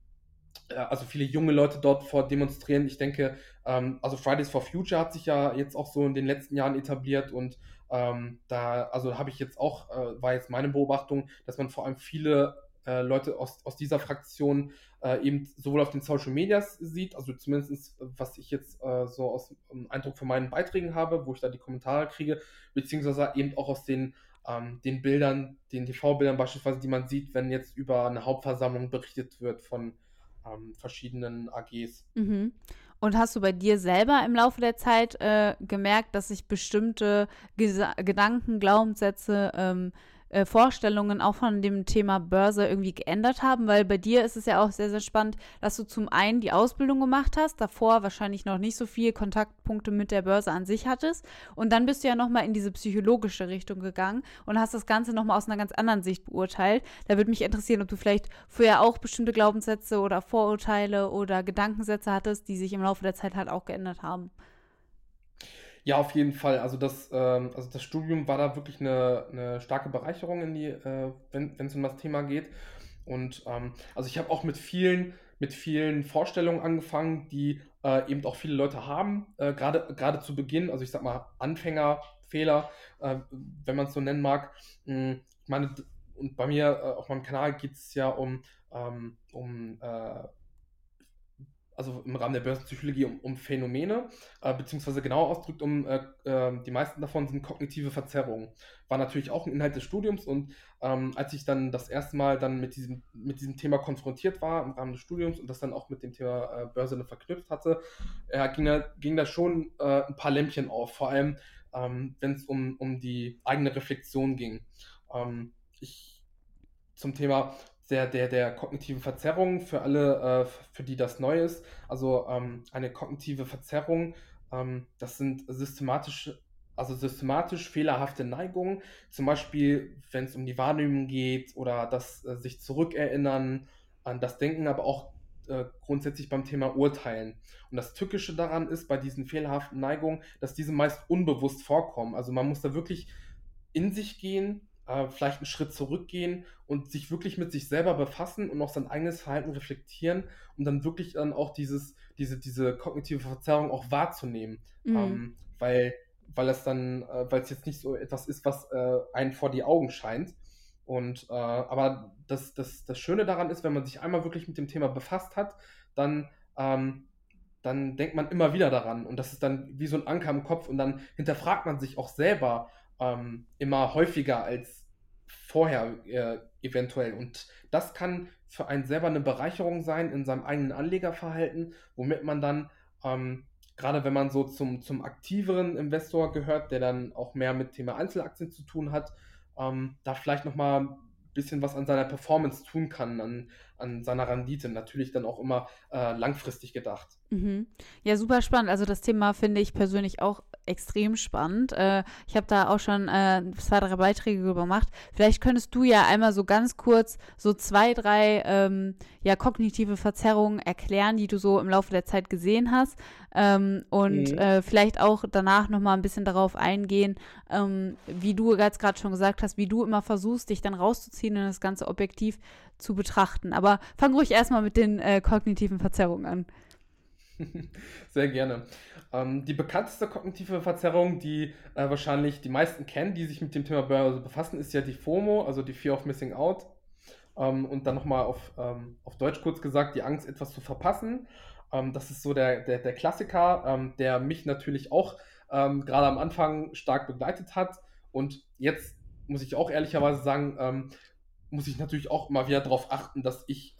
also viele junge Leute dort vor demonstrieren. Ich denke, ähm, also Fridays for Future hat sich ja jetzt auch so in den letzten Jahren etabliert und ähm, da, also habe ich jetzt auch, äh, war jetzt meine Beobachtung, dass man vor allem viele äh, Leute aus, aus dieser Fraktion äh, eben sowohl auf den Social Medias sieht, also zumindest was ich jetzt äh, so aus um, Eindruck von meinen Beiträgen habe, wo ich da die Kommentare kriege, beziehungsweise eben auch aus den, ähm, den Bildern, den TV-Bildern beispielsweise, die man sieht, wenn jetzt über eine Hauptversammlung berichtet wird von ähm, verschiedenen AGs. Mhm. Und hast du bei dir selber im Laufe der Zeit äh, gemerkt, dass sich bestimmte Gesa Gedanken, Glaubenssätze ähm, äh, Vorstellungen auch von dem Thema Börse irgendwie geändert haben? Weil bei dir ist es ja auch sehr, sehr spannend, dass du zum einen die Ausbildung gemacht hast, davor wahrscheinlich noch nicht so viele Kontaktpunkte mit der Börse an sich hattest und dann bist du ja nochmal in diese psychologische Richtung gegangen und hast das Ganze nochmal aus einer ganz anderen Sicht beurteilt. Da würde mich interessieren, ob du vielleicht vorher auch bestimmte Glaubenssätze oder Vorurteile oder Gedankensätze hattest, die sich im Laufe der Zeit halt auch geändert haben. Ja, auf jeden Fall. Also das, ähm, also das Studium war da wirklich eine, eine starke Bereicherung in die, äh, wenn es um das Thema geht. Und ähm, also ich habe auch mit vielen, mit vielen Vorstellungen angefangen, die äh, eben auch viele Leute haben, äh, gerade zu Beginn, also ich sag mal Anfängerfehler, äh, wenn man es so nennen mag. Hm, ich meine, und bei mir äh, auf meinem Kanal geht es ja um, ähm, um äh, also im Rahmen der Börsenpsychologie um, um Phänomene, äh, beziehungsweise genau ausgedrückt um, äh, äh, die meisten davon sind kognitive Verzerrungen. War natürlich auch ein Inhalt des Studiums und ähm, als ich dann das erste Mal dann mit diesem, mit diesem Thema konfrontiert war im Rahmen des Studiums und das dann auch mit dem Thema äh, Börse verknüpft hatte, äh, ging, da, ging da schon äh, ein paar Lämpchen auf, vor allem ähm, wenn es um, um die eigene Reflexion ging. Ähm, ich zum Thema der, der, der kognitiven Verzerrung für alle, äh, für die das neu ist. Also ähm, eine kognitive Verzerrung, ähm, das sind systematisch, also systematisch fehlerhafte Neigungen, zum Beispiel wenn es um die Wahrnehmung geht oder das äh, sich zurückerinnern an das Denken, aber auch äh, grundsätzlich beim Thema Urteilen. Und das Tückische daran ist bei diesen fehlerhaften Neigungen, dass diese meist unbewusst vorkommen. Also man muss da wirklich in sich gehen äh, vielleicht einen Schritt zurückgehen und sich wirklich mit sich selber befassen und auch sein eigenes Verhalten reflektieren, um dann wirklich dann auch dieses, diese, diese kognitive Verzerrung auch wahrzunehmen. Mhm. Ähm, weil, weil es dann, äh, weil es jetzt nicht so etwas ist, was äh, einen vor die Augen scheint. Und äh, aber das, das, das Schöne daran ist, wenn man sich einmal wirklich mit dem Thema befasst hat, dann ähm, dann denkt man immer wieder daran und das ist dann wie so ein Anker im Kopf und dann hinterfragt man sich auch selber ähm, immer häufiger als vorher äh, eventuell. Und das kann für einen selber eine Bereicherung sein in seinem eigenen Anlegerverhalten, womit man dann, ähm, gerade wenn man so zum, zum aktiveren Investor gehört, der dann auch mehr mit Thema Einzelaktien zu tun hat, ähm, da vielleicht nochmal ein bisschen was an seiner Performance tun kann, an, an seiner Rendite. Natürlich dann auch immer äh, langfristig gedacht. Mhm. Ja, super spannend. Also das Thema finde ich persönlich auch extrem spannend. Äh, ich habe da auch schon äh, zwei, drei Beiträge gemacht. Vielleicht könntest du ja einmal so ganz kurz so zwei, drei ähm, ja, kognitive Verzerrungen erklären, die du so im Laufe der Zeit gesehen hast. Ähm, und mhm. äh, vielleicht auch danach nochmal ein bisschen darauf eingehen, ähm, wie du jetzt gerade schon gesagt hast, wie du immer versuchst, dich dann rauszuziehen und das Ganze objektiv zu betrachten. Aber fang ruhig erstmal mit den äh, kognitiven Verzerrungen an. Sehr gerne. Ähm, die bekannteste kognitive Verzerrung, die äh, wahrscheinlich die meisten kennen, die sich mit dem Thema Börse befassen, ist ja die FOMO, also die Fear of Missing Out. Ähm, und dann nochmal auf, ähm, auf Deutsch kurz gesagt, die Angst, etwas zu verpassen. Ähm, das ist so der, der, der Klassiker, ähm, der mich natürlich auch ähm, gerade am Anfang stark begleitet hat. Und jetzt muss ich auch ehrlicherweise sagen, muss ich natürlich auch immer wieder darauf achten, dass ich,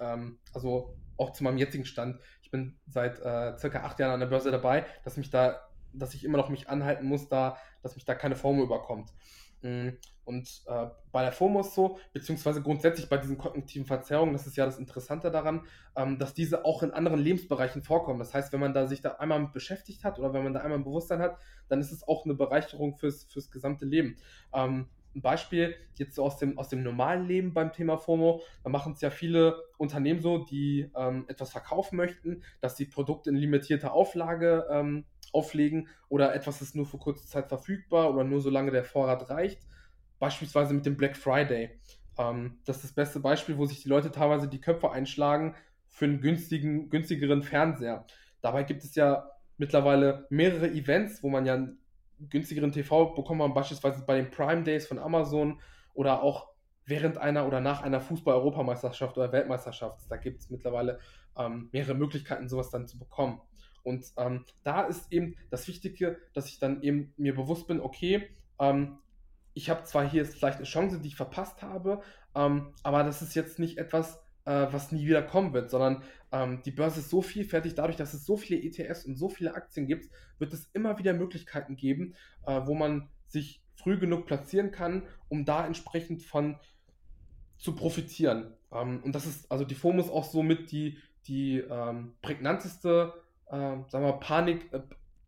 also auch zu meinem jetzigen Stand, ich bin seit äh, circa acht Jahren an der Börse dabei, dass mich da, dass ich immer noch mich anhalten muss, da, dass mich da keine FOMO überkommt. Mm, und äh, bei der FOMO ist so, beziehungsweise grundsätzlich bei diesen kognitiven Verzerrungen, das ist ja das Interessante daran, ähm, dass diese auch in anderen Lebensbereichen vorkommen. Das heißt, wenn man da sich da einmal mit beschäftigt hat oder wenn man da einmal ein Bewusstsein hat, dann ist es auch eine Bereicherung fürs, fürs gesamte Leben. Ähm, ein Beispiel jetzt so aus dem, aus dem normalen Leben beim Thema FOMO. Da machen es ja viele Unternehmen so, die ähm, etwas verkaufen möchten, dass sie Produkte in limitierter Auflage ähm, auflegen oder etwas ist nur für kurze Zeit verfügbar oder nur solange der Vorrat reicht. Beispielsweise mit dem Black Friday. Ähm, das ist das beste Beispiel, wo sich die Leute teilweise die Köpfe einschlagen für einen günstigen, günstigeren Fernseher. Dabei gibt es ja mittlerweile mehrere Events, wo man ja günstigeren TV bekommt man beispielsweise bei den Prime Days von Amazon oder auch während einer oder nach einer Fußball-Europameisterschaft oder Weltmeisterschaft. Da gibt es mittlerweile ähm, mehrere Möglichkeiten, sowas dann zu bekommen. Und ähm, da ist eben das Wichtige, dass ich dann eben mir bewusst bin, okay, ähm, ich habe zwar hier vielleicht eine Chance, die ich verpasst habe, ähm, aber das ist jetzt nicht etwas, äh, was nie wieder kommen wird, sondern ähm, die Börse ist so vielfältig, dadurch, dass es so viele ETFs und so viele Aktien gibt, wird es immer wieder Möglichkeiten geben, äh, wo man sich früh genug platzieren kann, um da entsprechend von zu profitieren. Ähm, und das ist, also die FOMO ist auch somit die, die ähm, prägnanteste, äh, sagen wir, Panik, äh,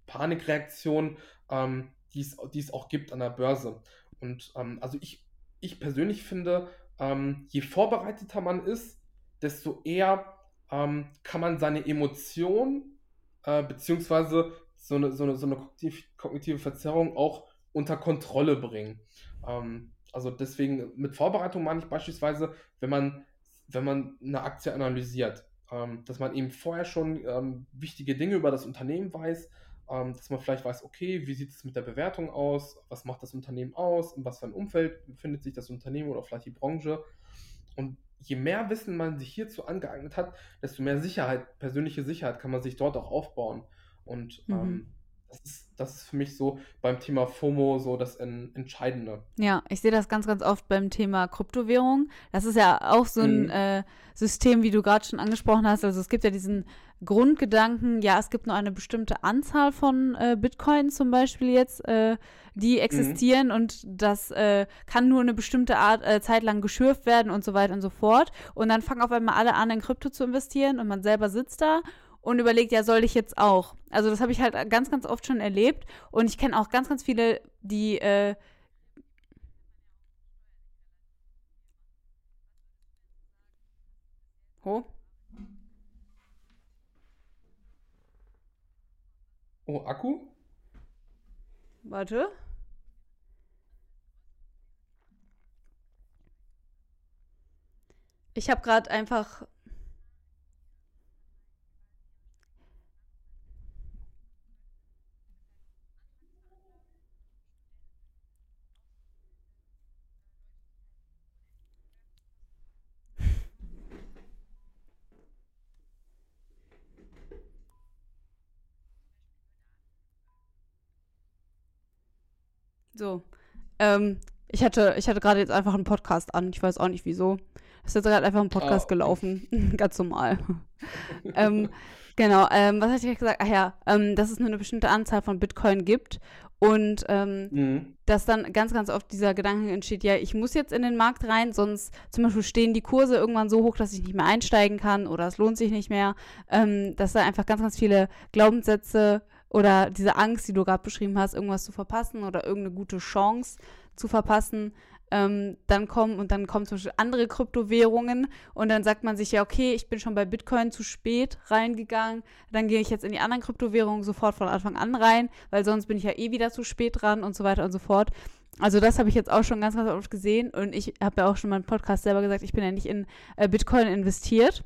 Panikreaktion, ähm, die es auch gibt an der Börse. Und ähm, also ich, ich persönlich finde, ähm, je vorbereiteter man ist, desto eher ähm, kann man seine Emotionen äh, beziehungsweise so eine, so eine, so eine kognitive Verzerrung auch unter Kontrolle bringen. Ähm, also deswegen mit Vorbereitung meine ich beispielsweise, wenn man, wenn man eine Aktie analysiert, ähm, dass man eben vorher schon ähm, wichtige Dinge über das Unternehmen weiß, ähm, dass man vielleicht weiß, okay, wie sieht es mit der Bewertung aus, was macht das Unternehmen aus, in was für ein Umfeld befindet sich das Unternehmen oder vielleicht die Branche. Und je mehr Wissen man sich hierzu angeeignet hat, desto mehr Sicherheit, persönliche Sicherheit kann man sich dort auch aufbauen. Und mhm. ähm, das, ist, das ist für mich so beim Thema FOMO so das Entscheidende. Ja, ich sehe das ganz, ganz oft beim Thema Kryptowährung. Das ist ja auch so ein mhm. äh, System, wie du gerade schon angesprochen hast. Also es gibt ja diesen Grundgedanken, ja, es gibt nur eine bestimmte Anzahl von äh, Bitcoin zum Beispiel jetzt, äh, die mhm. existieren mhm. und das äh, kann nur eine bestimmte Art äh, Zeit lang geschürft werden und so weiter und so fort. Und dann fangen auf einmal alle an, in Krypto zu investieren und man selber sitzt da und überlegt, ja, soll ich jetzt auch? Also das habe ich halt ganz, ganz oft schon erlebt und ich kenne auch ganz, ganz viele, die äh, Oh. Oh, Akku? Warte. Ich habe gerade einfach So. Ähm, ich hatte, ich hatte gerade jetzt einfach einen Podcast an. Ich weiß auch nicht wieso. Es ist jetzt gerade einfach ein Podcast oh. gelaufen. Ganz normal. ähm, Genau, ähm, was hatte ich gesagt? Ach ja, ähm, dass es nur eine bestimmte Anzahl von Bitcoin gibt und ähm, mhm. dass dann ganz, ganz oft dieser Gedanke entsteht, ja, ich muss jetzt in den Markt rein, sonst zum Beispiel stehen die Kurse irgendwann so hoch, dass ich nicht mehr einsteigen kann oder es lohnt sich nicht mehr. Ähm, dass da einfach ganz, ganz viele Glaubenssätze oder diese Angst, die du gerade beschrieben hast, irgendwas zu verpassen oder irgendeine gute Chance zu verpassen, ähm, dann kommen und dann kommen zum Beispiel andere Kryptowährungen und dann sagt man sich ja, okay, ich bin schon bei Bitcoin zu spät reingegangen, dann gehe ich jetzt in die anderen Kryptowährungen sofort von Anfang an rein, weil sonst bin ich ja eh wieder zu spät dran und so weiter und so fort. Also das habe ich jetzt auch schon ganz, ganz oft gesehen und ich habe ja auch schon mal im Podcast selber gesagt, ich bin ja nicht in äh, Bitcoin investiert.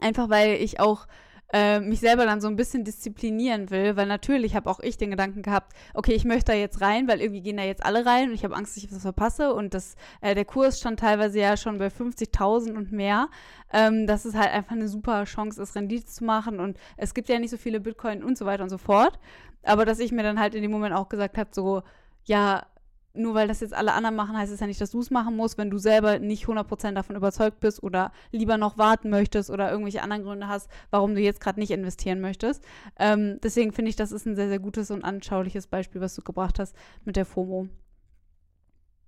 Einfach weil ich auch äh, mich selber dann so ein bisschen disziplinieren will, weil natürlich habe auch ich den Gedanken gehabt, okay, ich möchte da jetzt rein, weil irgendwie gehen da jetzt alle rein und ich habe Angst, dass ich was verpasse. Und das, äh, der Kurs stand teilweise ja schon bei 50.000 und mehr, ähm, dass es halt einfach eine super Chance ist, Rendite zu machen. Und es gibt ja nicht so viele Bitcoin und so weiter und so fort, aber dass ich mir dann halt in dem Moment auch gesagt habe, so, ja, nur weil das jetzt alle anderen machen, heißt es ja nicht, dass du es machen musst, wenn du selber nicht 100% davon überzeugt bist oder lieber noch warten möchtest oder irgendwelche anderen Gründe hast, warum du jetzt gerade nicht investieren möchtest. Ähm, deswegen finde ich, das ist ein sehr, sehr gutes und anschauliches Beispiel, was du gebracht hast mit der FOMO.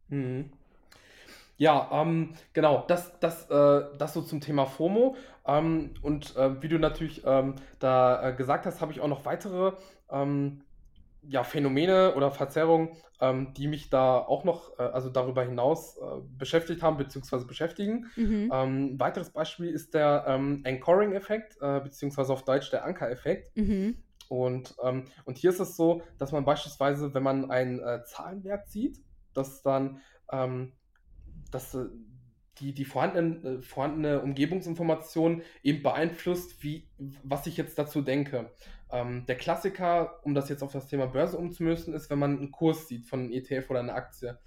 Mhm. Ja, ähm, genau, das, das, äh, das so zum Thema FOMO. Ähm, und äh, wie du natürlich ähm, da äh, gesagt hast, habe ich auch noch weitere ähm, ja, Phänomene oder Verzerrungen, ähm, die mich da auch noch, äh, also darüber hinaus äh, beschäftigt haben, beziehungsweise beschäftigen. Mhm. Ähm, ein weiteres Beispiel ist der ähm, Anchoring-Effekt, äh, beziehungsweise auf Deutsch der Anker-Effekt. Mhm. Und, ähm, und hier ist es so, dass man beispielsweise, wenn man einen äh, Zahlenwert sieht, dass dann ähm, dass, äh, die, die vorhandenen, äh, vorhandene Umgebungsinformation eben beeinflusst, wie, was ich jetzt dazu denke. Ähm, der Klassiker, um das jetzt auf das Thema Börse umzumüssen, ist, wenn man einen Kurs sieht von einem ETF oder einer Aktie.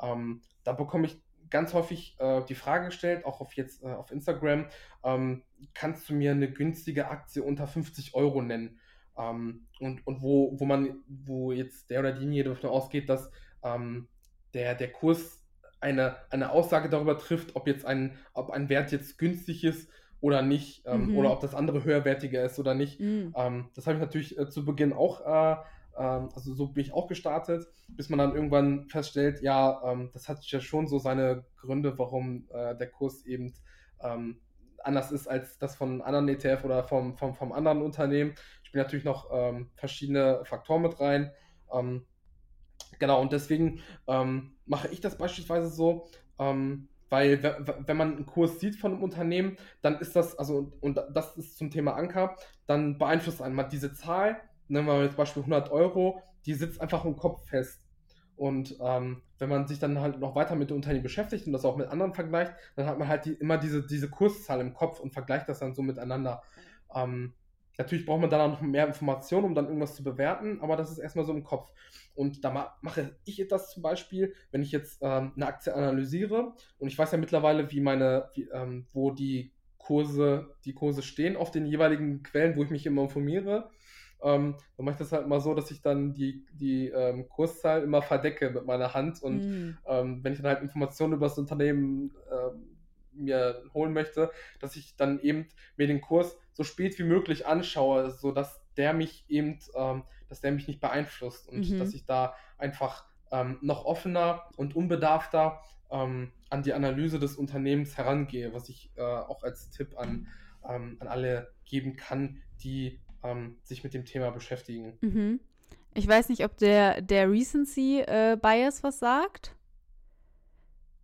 Ähm, da bekomme ich ganz häufig äh, die Frage gestellt, auch auf jetzt äh, auf Instagram, ähm, kannst du mir eine günstige Aktie unter 50 Euro nennen? Ähm, und und wo, wo man, wo jetzt der oder diejenige davon ausgeht, dass ähm, der, der Kurs eine, eine Aussage darüber trifft, ob jetzt ein, ob ein Wert jetzt günstig ist oder nicht, ähm, mhm. oder ob das andere höherwertiger ist oder nicht. Mhm. Ähm, das habe ich natürlich äh, zu Beginn auch, äh, äh, also so bin ich auch gestartet, bis man dann irgendwann feststellt, ja, ähm, das hat ja schon so seine Gründe, warum äh, der Kurs eben ähm, anders ist als das von anderen ETF oder vom, vom, vom anderen Unternehmen. Ich bin natürlich noch ähm, verschiedene Faktoren mit rein. Ähm, genau, und deswegen mache ich das beispielsweise so, ähm, weil wenn man einen Kurs sieht von einem Unternehmen, dann ist das, also und das ist zum Thema Anker, dann beeinflusst einmal diese Zahl, nehmen wir jetzt Beispiel 100 Euro, die sitzt einfach im Kopf fest. Und ähm, wenn man sich dann halt noch weiter mit dem Unternehmen beschäftigt und das auch mit anderen vergleicht, dann hat man halt die, immer diese, diese Kurszahl im Kopf und vergleicht das dann so miteinander. Ähm, Natürlich braucht man dann auch noch mehr Informationen, um dann irgendwas zu bewerten, aber das ist erstmal so im Kopf. Und da ma mache ich das zum Beispiel, wenn ich jetzt ähm, eine Aktie analysiere und ich weiß ja mittlerweile, wie meine, wie, ähm, wo die Kurse, die Kurse stehen auf den jeweiligen Quellen, wo ich mich immer informiere. Ähm, dann mache ich das halt mal so, dass ich dann die, die ähm, Kurszahl immer verdecke mit meiner Hand und mm. ähm, wenn ich dann halt Informationen über das Unternehmen ähm, mir holen möchte, dass ich dann eben mir den Kurs so spät wie möglich anschaue, sodass der mich eben, ähm, dass der mich nicht beeinflusst und mhm. dass ich da einfach ähm, noch offener und unbedarfter ähm, an die Analyse des Unternehmens herangehe, was ich äh, auch als Tipp an, ähm, an alle geben kann, die ähm, sich mit dem Thema beschäftigen. Mhm. Ich weiß nicht, ob der, der Recency äh, Bias was sagt.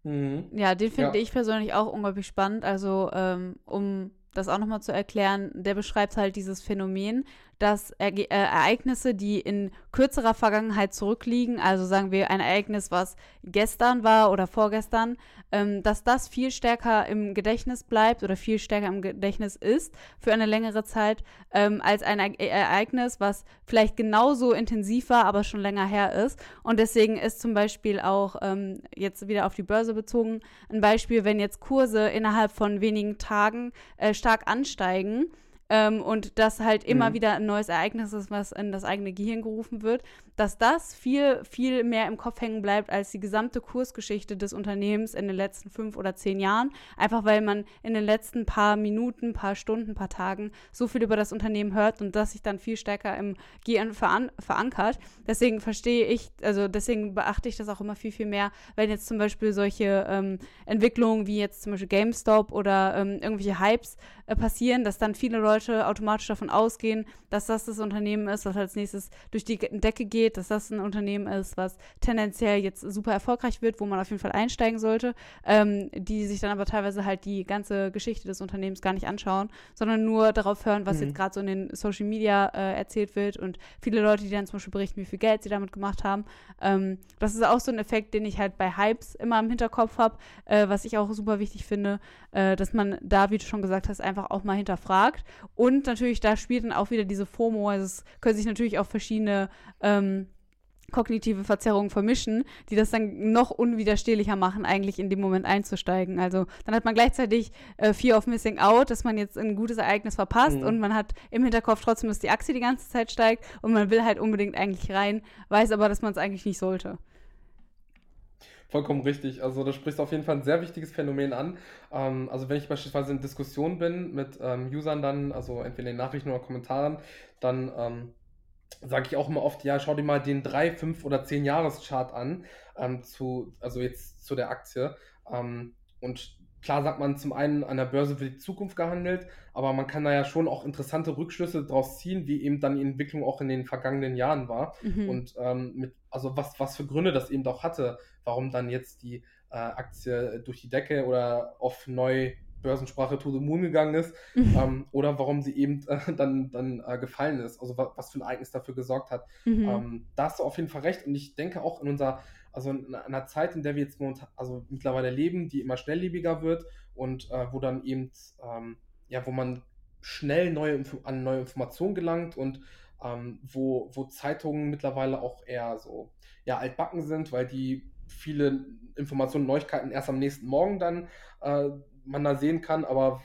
Mhm. Ja, den finde ja. ich persönlich auch unglaublich spannend. Also, ähm, um das auch nochmal zu erklären, der beschreibt halt dieses Phänomen, dass Erge äh, Ereignisse, die in kürzerer Vergangenheit zurückliegen, also sagen wir ein Ereignis, was gestern war oder vorgestern, ähm, dass das viel stärker im Gedächtnis bleibt oder viel stärker im Gedächtnis ist für eine längere Zeit, ähm, als ein e Ereignis, was vielleicht genauso intensiv war, aber schon länger her ist. Und deswegen ist zum Beispiel auch ähm, jetzt wieder auf die Börse bezogen ein Beispiel, wenn jetzt Kurse innerhalb von wenigen Tagen äh, stark ansteigen, ähm, und das halt immer Mhm. wieder ein neues Ereignis ist, was in das eigene Gehirn gerufen wird, dass das viel, viel mehr im Kopf hängen bleibt als die gesamte Kursgeschichte des Unternehmens in den letzten fünf oder zehn Jahren. Einfach weil man in den letzten paar Minuten, paar Stunden, paar Tagen so viel über das Unternehmen hört und das sich dann viel stärker im Gehirn veran verankert. Deswegen verstehe ich, also deswegen beachte ich das auch immer viel, viel mehr, wenn jetzt zum Beispiel solche ähm, Entwicklungen wie jetzt zum Beispiel GameStop oder ähm, irgendwelche Hypes äh, passieren, dass dann viele Leute automatisch davon ausgehen, dass das das Unternehmen ist, was als nächstes durch die Decke geht, dass das ein Unternehmen ist, was tendenziell jetzt super erfolgreich wird, wo man auf jeden Fall einsteigen sollte, ähm, die sich dann aber teilweise halt die ganze Geschichte des Unternehmens gar nicht anschauen, sondern nur darauf hören, was Mhm. jetzt gerade so in den Social Media äh, erzählt wird und viele Leute, die dann zum Beispiel berichten, wie viel Geld sie damit gemacht haben. Ähm, das ist auch so ein Effekt, den ich halt bei Hypes immer im Hinterkopf habe, äh, was ich auch super wichtig finde, äh, dass man da, wie du schon gesagt hast, einfach auch mal hinterfragt. Und natürlich, da spielt dann auch wieder diese FOMO, also es können sich natürlich auch verschiedene ähm, kognitive Verzerrungen vermischen, die das dann noch unwiderstehlicher machen, eigentlich in dem Moment einzusteigen. Also dann hat man gleichzeitig äh, Fear of Missing Out, dass man jetzt ein gutes Ereignis verpasst Mhm. und man hat im Hinterkopf trotzdem, dass die Aktie die ganze Zeit steigt und man will halt unbedingt eigentlich rein, weiß aber, dass man es eigentlich nicht sollte. Vollkommen richtig. Also da sprichst du auf jeden Fall ein sehr wichtiges Phänomen an. Ähm, also wenn ich beispielsweise in Diskussion bin mit ähm, Usern dann, also entweder in den Nachrichten oder Kommentaren, dann ähm, sage ich auch immer oft, ja, schau dir mal den 3, 5 oder 10 Jahreschart an, ähm, zu, also jetzt zu der Aktie. Ähm, und klar sagt man zum einen, an der Börse wird die Zukunft gehandelt, aber man kann da ja schon auch interessante Rückschlüsse draus ziehen, wie eben dann die Entwicklung auch in den vergangenen Jahren war. Mhm. Und ähm, mit, also was, was für Gründe das eben auch hatte, warum dann jetzt die äh, Aktie durch die Decke oder auf neu Börsensprache to the moon gegangen ist, ähm, oder warum sie eben äh, dann, dann äh, gefallen ist, also wa was für ein Ereignis dafür gesorgt hat. Mhm. Ähm, da hast du auf jeden Fall recht und ich denke auch in unserer, also in einer Zeit, in der wir jetzt momentan, also mittlerweile leben, die immer schnelllebiger wird und äh, wo dann eben, ähm, ja, wo man schnell neue an neue Informationen gelangt und ähm, wo, wo Zeitungen mittlerweile auch eher so, ja, altbacken sind, weil die viele Informationen, Neuigkeiten erst am nächsten Morgen dann äh, man da sehen kann, aber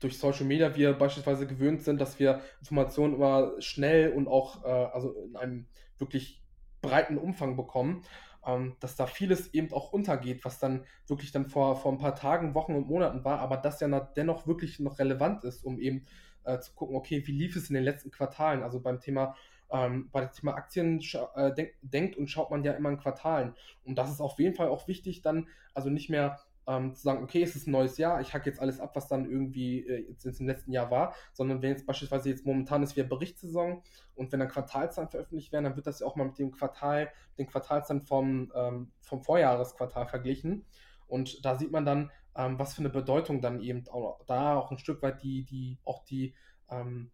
durch Social Media wir beispielsweise gewöhnt sind, dass wir Informationen immer schnell und auch äh, also in einem wirklich breiten Umfang bekommen, ähm, dass da vieles eben auch untergeht, was dann wirklich dann vor, vor ein paar Tagen, Wochen und Monaten war, aber das ja noch, dennoch wirklich noch relevant ist, um eben äh, zu gucken, okay, wie lief es in den letzten Quartalen? Also beim Thema ähm, bei dem Thema Aktien äh, denk, denkt und schaut man ja immer in Quartalen. Und das ist auf jeden Fall auch wichtig, dann also nicht mehr ähm, zu sagen, okay, es ist ein neues Jahr, ich hacke jetzt alles ab, was dann irgendwie äh, jetzt, jetzt im letzten Jahr war, sondern wenn jetzt beispielsweise jetzt momentan ist wieder Berichtssaison und wenn dann Quartalszahlen veröffentlicht werden, dann wird das ja auch mal mit dem Quartal, den Quartalszahlen vom, ähm, vom Vorjahresquartal verglichen. Und da sieht man dann, ähm, was für eine Bedeutung dann eben auch da auch ein Stück weit die, die, auch die ähm,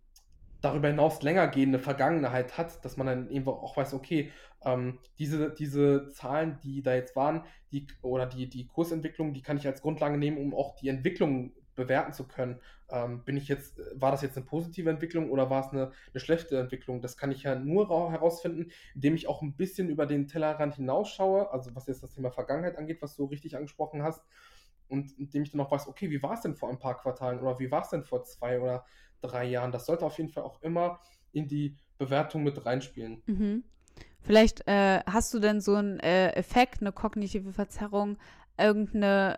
darüber hinaus länger gehende Vergangenheit hat, dass man dann eben auch weiß, okay, ähm, diese, diese Zahlen, die da jetzt waren, die, oder die, die Kursentwicklung, die kann ich als Grundlage nehmen, um auch die Entwicklung bewerten zu können. Ähm, bin ich jetzt, war das jetzt eine positive Entwicklung oder war es eine, eine schlechte Entwicklung? Das kann ich ja nur herausfinden, indem ich auch ein bisschen über den Tellerrand hinausschaue, also was jetzt das Thema Vergangenheit angeht, was du richtig angesprochen hast, und indem ich dann auch weiß, okay, wie war es denn vor ein paar Quartalen oder wie war es denn vor zwei oder drei Jahren? Das sollte auf jeden Fall auch immer in die Bewertung mit reinspielen. Mhm. Vielleicht äh, hast du denn so einen äh, Effekt, eine kognitive Verzerrung, irgendeine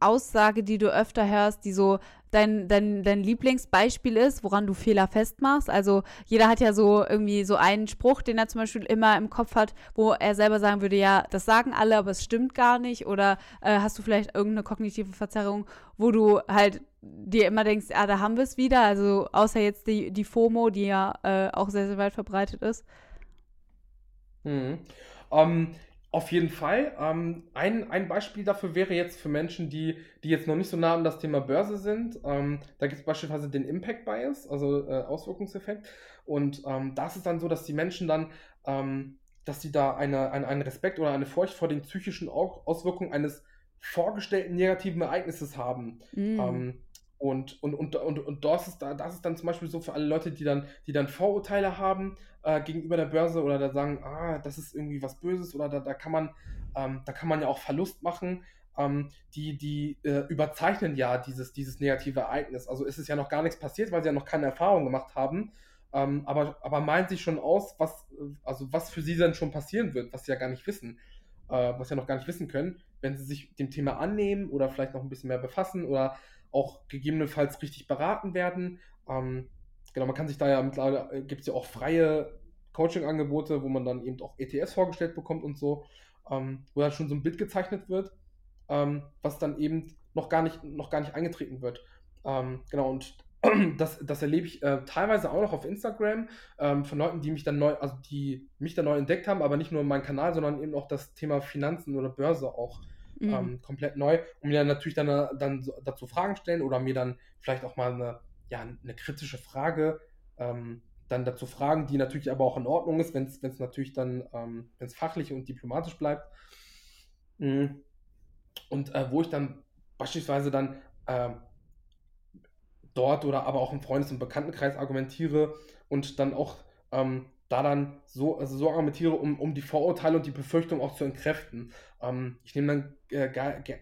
Aussage, die du öfter hörst, die so dein, dein, dein Lieblingsbeispiel ist, woran du Fehler festmachst. Also jeder hat ja so irgendwie so einen Spruch, den er zum Beispiel immer im Kopf hat, wo er selber sagen würde, ja, das sagen alle, aber es stimmt gar nicht. Oder äh, hast du vielleicht irgendeine kognitive Verzerrung, wo du halt dir immer denkst, ah, da haben wir es wieder. Also außer jetzt die, die FOMO, die ja äh, auch sehr, sehr weit verbreitet ist. Mhm. Ähm, auf jeden Fall. Ähm, ein, ein Beispiel dafür wäre jetzt für Menschen, die, die jetzt noch nicht so nah an das Thema Börse sind. Ähm, da gibt es beispielsweise den Impact Bias, also äh, Auswirkungseffekt. Und ähm, das ist dann so, dass die Menschen dann, ähm, dass sie da eine, eine, einen Respekt oder eine Furcht vor den psychischen Au- Auswirkungen eines vorgestellten negativen Ereignisses haben. Mm. Und, und, und, und, und das, ist, da- das ist dann zum Beispiel so für alle Leute, die dann, die dann Vorurteile haben äh, gegenüber der Börse oder da sagen, ah, das ist irgendwie was Böses oder da, da kann man, ähm, da kann man ja auch Verlust machen. ähm, die, die äh, überzeichnen ja dieses, dieses negative Ereignis. Also ist es ja noch gar nichts passiert, weil sie ja noch keine Erfahrung gemacht haben. Ähm, aber, aber malen sich schon aus, was, also was für sie denn schon passieren wird, was sie ja gar nicht wissen, äh, was sie ja noch gar nicht wissen können, wenn sie sich dem Thema annehmen oder vielleicht noch ein bisschen mehr befassen oder auch gegebenenfalls richtig beraten werden. Ähm, genau, man kann sich da ja mittlerweile, äh, gibt es ja auch freie Coaching-Angebote, wo man dann eben auch ETS vorgestellt bekommt und so, ähm, wo dann schon so ein Bild gezeichnet wird, ähm, was dann eben noch gar nicht, noch gar nicht eingetreten wird. Ähm, genau, und das, das erlebe ich äh, teilweise auch noch auf Instagram ähm, von Leuten, die mich dann neu, also die mich dann neu entdeckt haben, aber nicht nur meinen Kanal, sondern eben auch das Thema Finanzen oder Börse auch mhm. ähm, komplett neu, um mir natürlich dann, dann dazu Fragen stellen oder mir dann vielleicht auch mal eine, ja, eine kritische Frage ähm, dann dazu fragen, die natürlich aber auch in Ordnung ist, wenn es natürlich dann, ähm, wenn es fachlich und diplomatisch bleibt. Mhm. Und äh, wo ich dann beispielsweise dann äh, dort oder aber auch im Freundes- und Bekanntenkreis argumentiere und dann auch ähm, da dann so, also so argumentiere, um, um die Vorurteile und die Befürchtung auch zu entkräften. Ähm, ich nehme dann äh,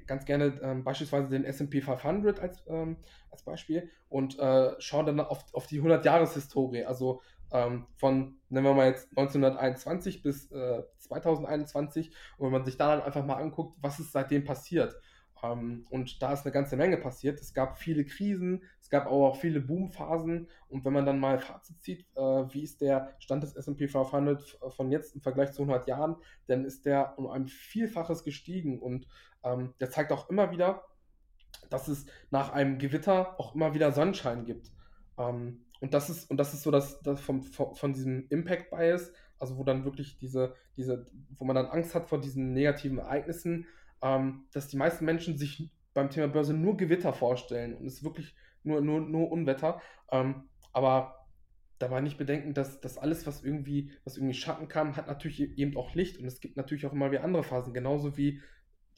ganz gerne ähm, beispielsweise den SP 500 als, ähm, als Beispiel und äh, schaue dann auf, auf die 100-Jahres-Historie, also ähm, von, nennen wir mal jetzt 1921 bis äh, 2021 und wenn man sich da dann einfach mal anguckt, was ist seitdem passiert. Ähm, und da ist eine ganze Menge passiert. Es gab viele Krisen, es gab aber auch viele Boomphasen. Und wenn man dann mal Fazit zieht, äh, wie ist der Stand des SP 500 von jetzt im Vergleich zu 100 Jahren, dann ist der um ein Vielfaches gestiegen. Und ähm, der zeigt auch immer wieder, dass es nach einem Gewitter auch immer wieder Sonnenschein gibt. Ähm, und das ist, und das ist so das, das vom, von, diesem Impact Bias, also wo dann wirklich diese, diese, wo man dann Angst hat vor diesen negativen Ereignissen, ähm, dass die meisten Menschen sich beim Thema Börse nur Gewitter vorstellen und es wirklich nur, nur, nur Unwetter. Ähm, aber dabei nicht bedenken, dass das alles, was irgendwie, was irgendwie Schatten kam, hat natürlich e-, eben auch Licht und es gibt natürlich auch immer wieder andere Phasen, genauso wie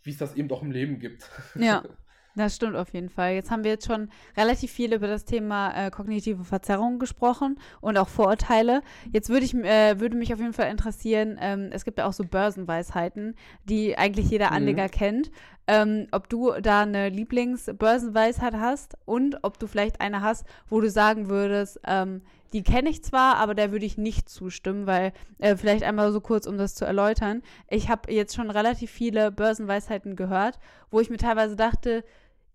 wie es das eben auch im Leben gibt. Ja, Das stimmt auf jeden Fall. Jetzt haben wir jetzt schon relativ viel über das Thema äh, kognitive Verzerrung gesprochen und auch Vorurteile. Jetzt würde ich äh, würde mich auf jeden Fall interessieren, ähm, es gibt ja auch so Börsenweisheiten, die eigentlich jeder mhm. Anleger mhm. kennt. Ähm, ob du da eine Lieblingsbörsenweisheit hast und ob du vielleicht eine hast, wo du sagen würdest, ähm, die kenne ich zwar, aber der würde ich nicht zustimmen, weil äh, vielleicht einmal so kurz, um das zu erläutern. Ich habe jetzt schon relativ viele Börsenweisheiten gehört, wo ich mir teilweise dachte,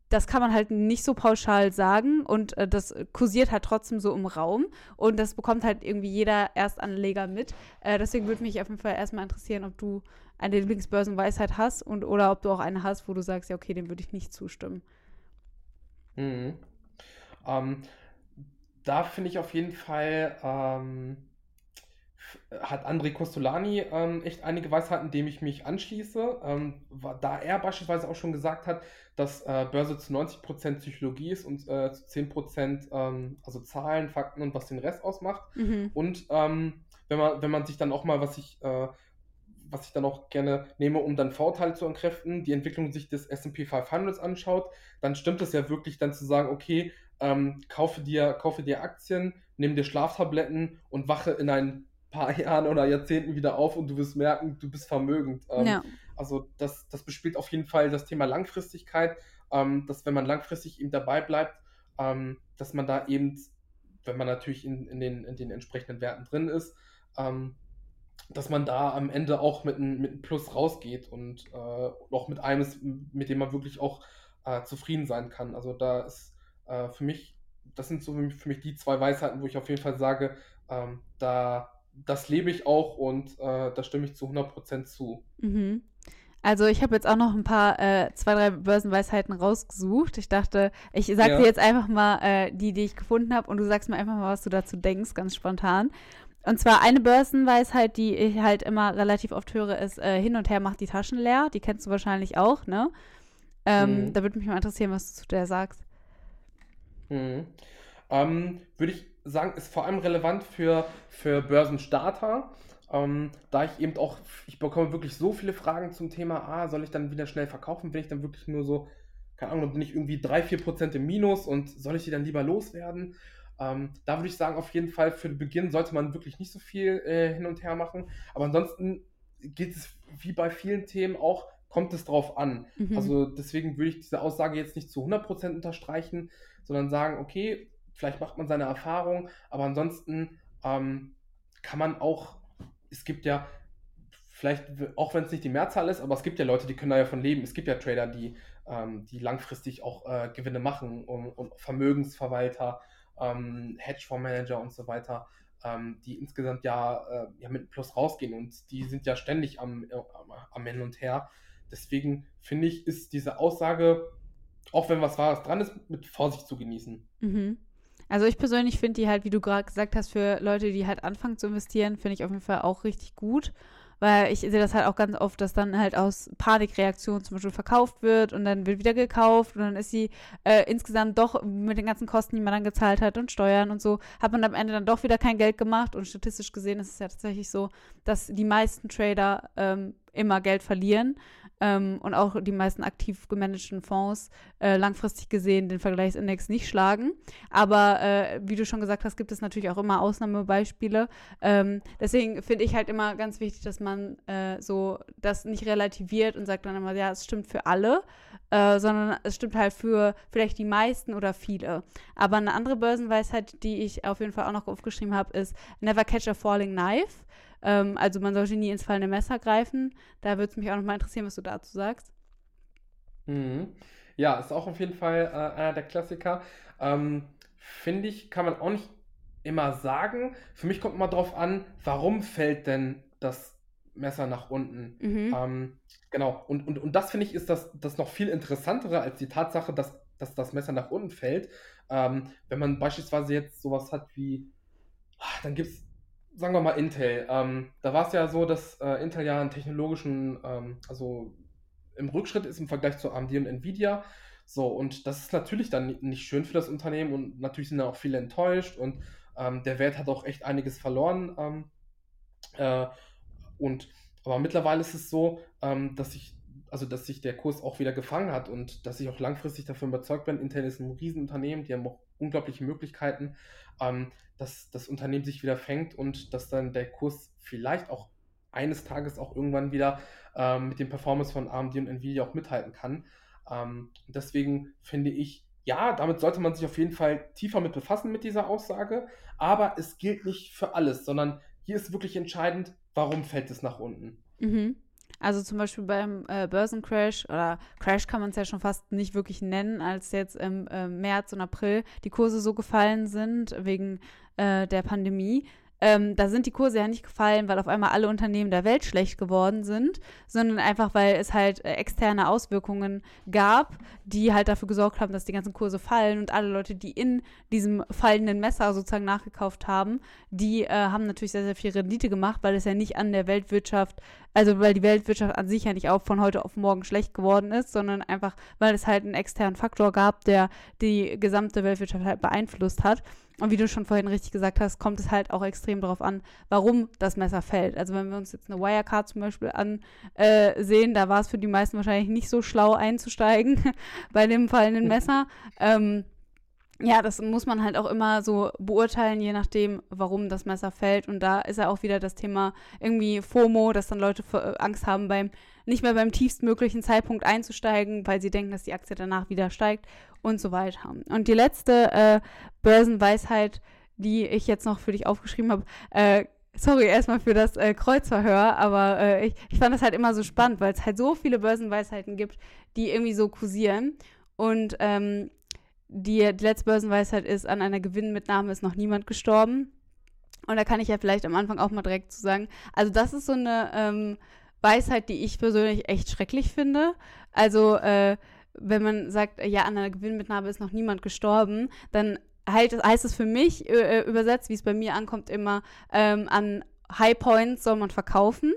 das kann man halt nicht so pauschal sagen und äh, das kursiert halt trotzdem so im Raum und das bekommt halt irgendwie jeder Erstanleger mit. Äh, deswegen würde mich auf jeden Fall erstmal interessieren, ob du eine Lieblingsbörsenweisheit hast und oder ob du auch eine hast, wo du sagst, ja, okay, dem würde ich nicht zustimmen. Mhm. Ähm, da finde ich auf jeden Fall, ähm, hat André Costolani ähm, echt einige Weisheiten, dem ich mich anschließe. Ähm, da er beispielsweise auch schon gesagt hat, dass äh, Börse zu 90% Psychologie ist und äh, zu 10% ähm, also Zahlen, Fakten und was den Rest ausmacht. Mhm. Und ähm, wenn, man, wenn man sich dann auch mal, was ich, äh, was ich dann auch gerne nehme, um dann Vorteile zu entkräften, die Entwicklung sich des SP 500 anschaut, dann stimmt es ja wirklich dann zu sagen, okay, ähm, kaufe, dir, kaufe dir Aktien, nimm dir Schlaftabletten und wache in ein paar Jahren oder Jahrzehnten wieder auf und du wirst merken, du bist vermögend. Ähm, ja. Also das, das bespielt auf jeden Fall das Thema Langfristigkeit, ähm, dass wenn man langfristig eben dabei bleibt, ähm, dass man da eben, wenn man natürlich in, in, den, in den entsprechenden Werten drin ist, ähm, dass man da am Ende auch mit einem mit Plus rausgeht und äh, auch mit einem ist, mit dem man wirklich auch äh, zufrieden sein kann. Also da ist äh, für mich, das sind so für mich die zwei Weisheiten, wo ich auf jeden Fall sage, ähm, da das lebe ich auch und äh, da stimme ich zu 100% zu. Mhm. Also ich habe jetzt auch noch ein paar, äh, zwei, drei Börsenweisheiten rausgesucht. Ich dachte, ich sage ja. dir jetzt einfach mal äh, die, die ich gefunden habe und du sagst mir einfach mal, was du dazu denkst, ganz spontan. Und zwar eine Börsenweisheit, die ich halt immer relativ oft höre, ist, äh, hin und her macht die Taschen leer. Die kennst du wahrscheinlich auch, ne? Ähm, mhm. Da würde mich mal interessieren, was du zu der sagst. Mhm. Ähm, würde ich sagen, ist vor allem relevant für, für Börsenstarter. Ähm, da ich eben auch, ich bekomme wirklich so viele Fragen zum Thema, ah, soll ich dann wieder schnell verkaufen, wenn ich dann wirklich nur so, keine Ahnung, bin ich irgendwie 3-4% im Minus und soll ich die dann lieber loswerden? Ähm, da würde ich sagen, auf jeden Fall für den Beginn sollte man wirklich nicht so viel äh, hin und her machen. Aber ansonsten geht es wie bei vielen Themen auch kommt es drauf an. Mhm. Also deswegen würde ich diese Aussage jetzt nicht zu 100% unterstreichen, sondern sagen, okay, vielleicht macht man seine Erfahrung, aber ansonsten ähm, kann man auch, es gibt ja, vielleicht, auch wenn es nicht die Mehrzahl ist, aber es gibt ja Leute, die können da ja von leben. Es gibt ja Trader, die, ähm, die langfristig auch äh, Gewinne machen und, und Vermögensverwalter, ähm, Hedgefondsmanager und so weiter, ähm, die insgesamt ja, äh, ja mit Plus rausgehen und die sind ja ständig am, äh, am Hin und Her. Deswegen finde ich, ist diese Aussage, auch wenn was Wahres dran ist, mit Vorsicht zu genießen. Mhm. Also ich persönlich finde die halt, wie du gerade gesagt hast, für Leute, die halt anfangen zu investieren, finde ich auf jeden Fall auch richtig gut. Weil ich sehe das halt auch ganz oft, dass dann halt aus Panikreaktionen zum Beispiel verkauft wird und dann wird wieder gekauft und dann ist sie äh, insgesamt doch mit den ganzen Kosten, die man dann gezahlt hat und Steuern und so, hat man am Ende dann doch wieder kein Geld gemacht und statistisch gesehen ist es ja tatsächlich so, dass die meisten Trader ähm, immer Geld verlieren ähm, und auch die meisten aktiv gemanagten Fonds äh, langfristig gesehen den Vergleichsindex nicht schlagen. Aber äh, wie du schon gesagt hast, gibt es natürlich auch immer Ausnahmebeispiele. Ähm, deswegen finde ich halt immer ganz wichtig, dass man äh, so das nicht relativiert und sagt dann immer, ja, es stimmt für alle, äh, sondern es stimmt halt für vielleicht die meisten oder viele. Aber eine andere Börsenweisheit, die ich auf jeden Fall auch noch aufgeschrieben habe, ist Never catch a falling knife. Ähm, also man sollte nie ins fallende Messer greifen. Da würde es mich auch noch mal interessieren, was du dazu sagst. Mhm. Ja, ist auch auf jeden Fall äh, einer der Klassiker. Ähm, Finde ich, kann man auch nicht immer sagen. Für mich kommt immer drauf an, warum fällt denn das Messer nach unten? Mhm. Ähm, genau, und, und, und das finde ich ist das, das noch viel interessantere als die Tatsache, dass, dass das Messer nach unten fällt. Ähm, wenn man beispielsweise jetzt sowas hat wie, ah, dann gibt es sagen wir mal Intel. Ähm, da war es ja so, dass äh, Intel ja einen technologischen, ähm, also im Rückschritt ist im Vergleich zu AMD und Nvidia. So, und das ist natürlich dann nicht schön für das Unternehmen und natürlich sind da auch viele enttäuscht und ähm, der Wert hat auch echt einiges verloren. Ähm, äh, und aber mittlerweile ist es so, ähm, dass sich also dass sich der Kurs auch wieder gefangen hat und dass ich auch langfristig davon überzeugt bin, Intel ist ein Riesenunternehmen, die haben auch unglaubliche Möglichkeiten, ähm, dass das Unternehmen sich wieder fängt und dass dann der Kurs vielleicht auch eines Tages auch irgendwann wieder ähm, mit dem Performance von AMD und Nvidia auch mithalten kann. Ähm, deswegen finde ich, ja, damit sollte man sich auf jeden Fall tiefer mit befassen mit dieser Aussage, aber es gilt nicht für alles, sondern hier ist wirklich entscheidend, warum fällt es nach unten. Mhm. Also zum Beispiel beim äh, Börsencrash oder Crash kann man es ja schon fast nicht wirklich nennen, als jetzt im äh, März und April die Kurse so gefallen sind wegen äh, der Pandemie. Ähm, da sind die Kurse ja nicht gefallen, weil auf einmal alle Unternehmen der Welt schlecht geworden sind, sondern einfach, weil es halt äh, externe Auswirkungen gab, die halt dafür gesorgt haben, dass die ganzen Kurse fallen und alle Leute, die in diesem fallenden Messer sozusagen nachgekauft haben, die äh, haben natürlich sehr, sehr viel Rendite gemacht, weil es ja nicht an der Weltwirtschaft, also weil die Weltwirtschaft an sich ja nicht auch von heute auf morgen schlecht geworden ist, sondern einfach, weil es halt einen externen Faktor gab, der die gesamte Weltwirtschaft halt beeinflusst hat. Und wie du schon vorhin richtig gesagt hast, kommt es halt auch extrem darauf an, warum das Messer fällt. Also wenn wir uns jetzt eine Wirecard zum Beispiel ansehen, äh, da war es für die meisten wahrscheinlich nicht so schlau einzusteigen bei dem fallenden Messer. Ähm, ja, das muss man halt auch immer so beurteilen, je nachdem, warum das Messer fällt. Und da ist ja auch wieder das Thema irgendwie FOMO, dass dann Leute äh, Angst haben, beim nicht mehr beim tiefstmöglichen Zeitpunkt einzusteigen, weil sie denken, dass die Aktie danach wieder steigt und so weiter. Und die letzte äh, Börsenweisheit, die ich jetzt noch für dich aufgeschrieben habe, äh, sorry erstmal für das äh, Kreuzverhör, aber äh, ich, ich fand das halt immer so spannend, weil es halt so viele Börsenweisheiten gibt, die irgendwie so kursieren. Und ähm, die, die letzte Börsenweisheit ist, an einer Gewinnmitnahme ist noch niemand gestorben. Und da kann ich ja vielleicht am Anfang auch mal direkt zu sagen, also das ist so eine ähm, Weisheit, die ich persönlich echt schrecklich finde. Also, äh, wenn man sagt, ja, an einer Gewinnmitnahme ist noch niemand gestorben, dann halt, heißt es für mich äh, übersetzt, wie es bei mir ankommt, immer, ähm, an High Points soll man verkaufen.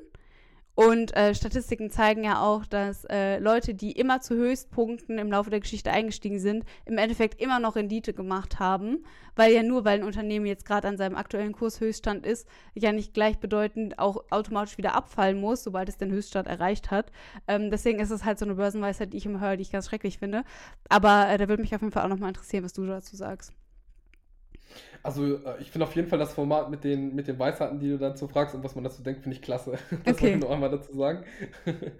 Und äh, Statistiken zeigen ja auch, dass äh, Leute, die immer zu Höchstpunkten im Laufe der Geschichte eingestiegen sind, im Endeffekt immer noch Rendite gemacht haben, weil ja nur, weil ein Unternehmen jetzt gerade an seinem aktuellen Kurshöchststand ist, ja nicht gleichbedeutend auch automatisch wieder abfallen muss, sobald es den Höchststand erreicht hat. Ähm, deswegen ist es halt so eine Börsenweisheit, die ich immer höre, die ich ganz schrecklich finde. Aber äh, da würde mich auf jeden Fall auch nochmal interessieren, was du dazu sagst. Also, äh, ich finde auf jeden Fall das Format mit den, mit den Weisheiten, die du dazu fragst und was man dazu denkt, finde ich klasse. Das wollte Okay. ich noch einmal dazu sagen.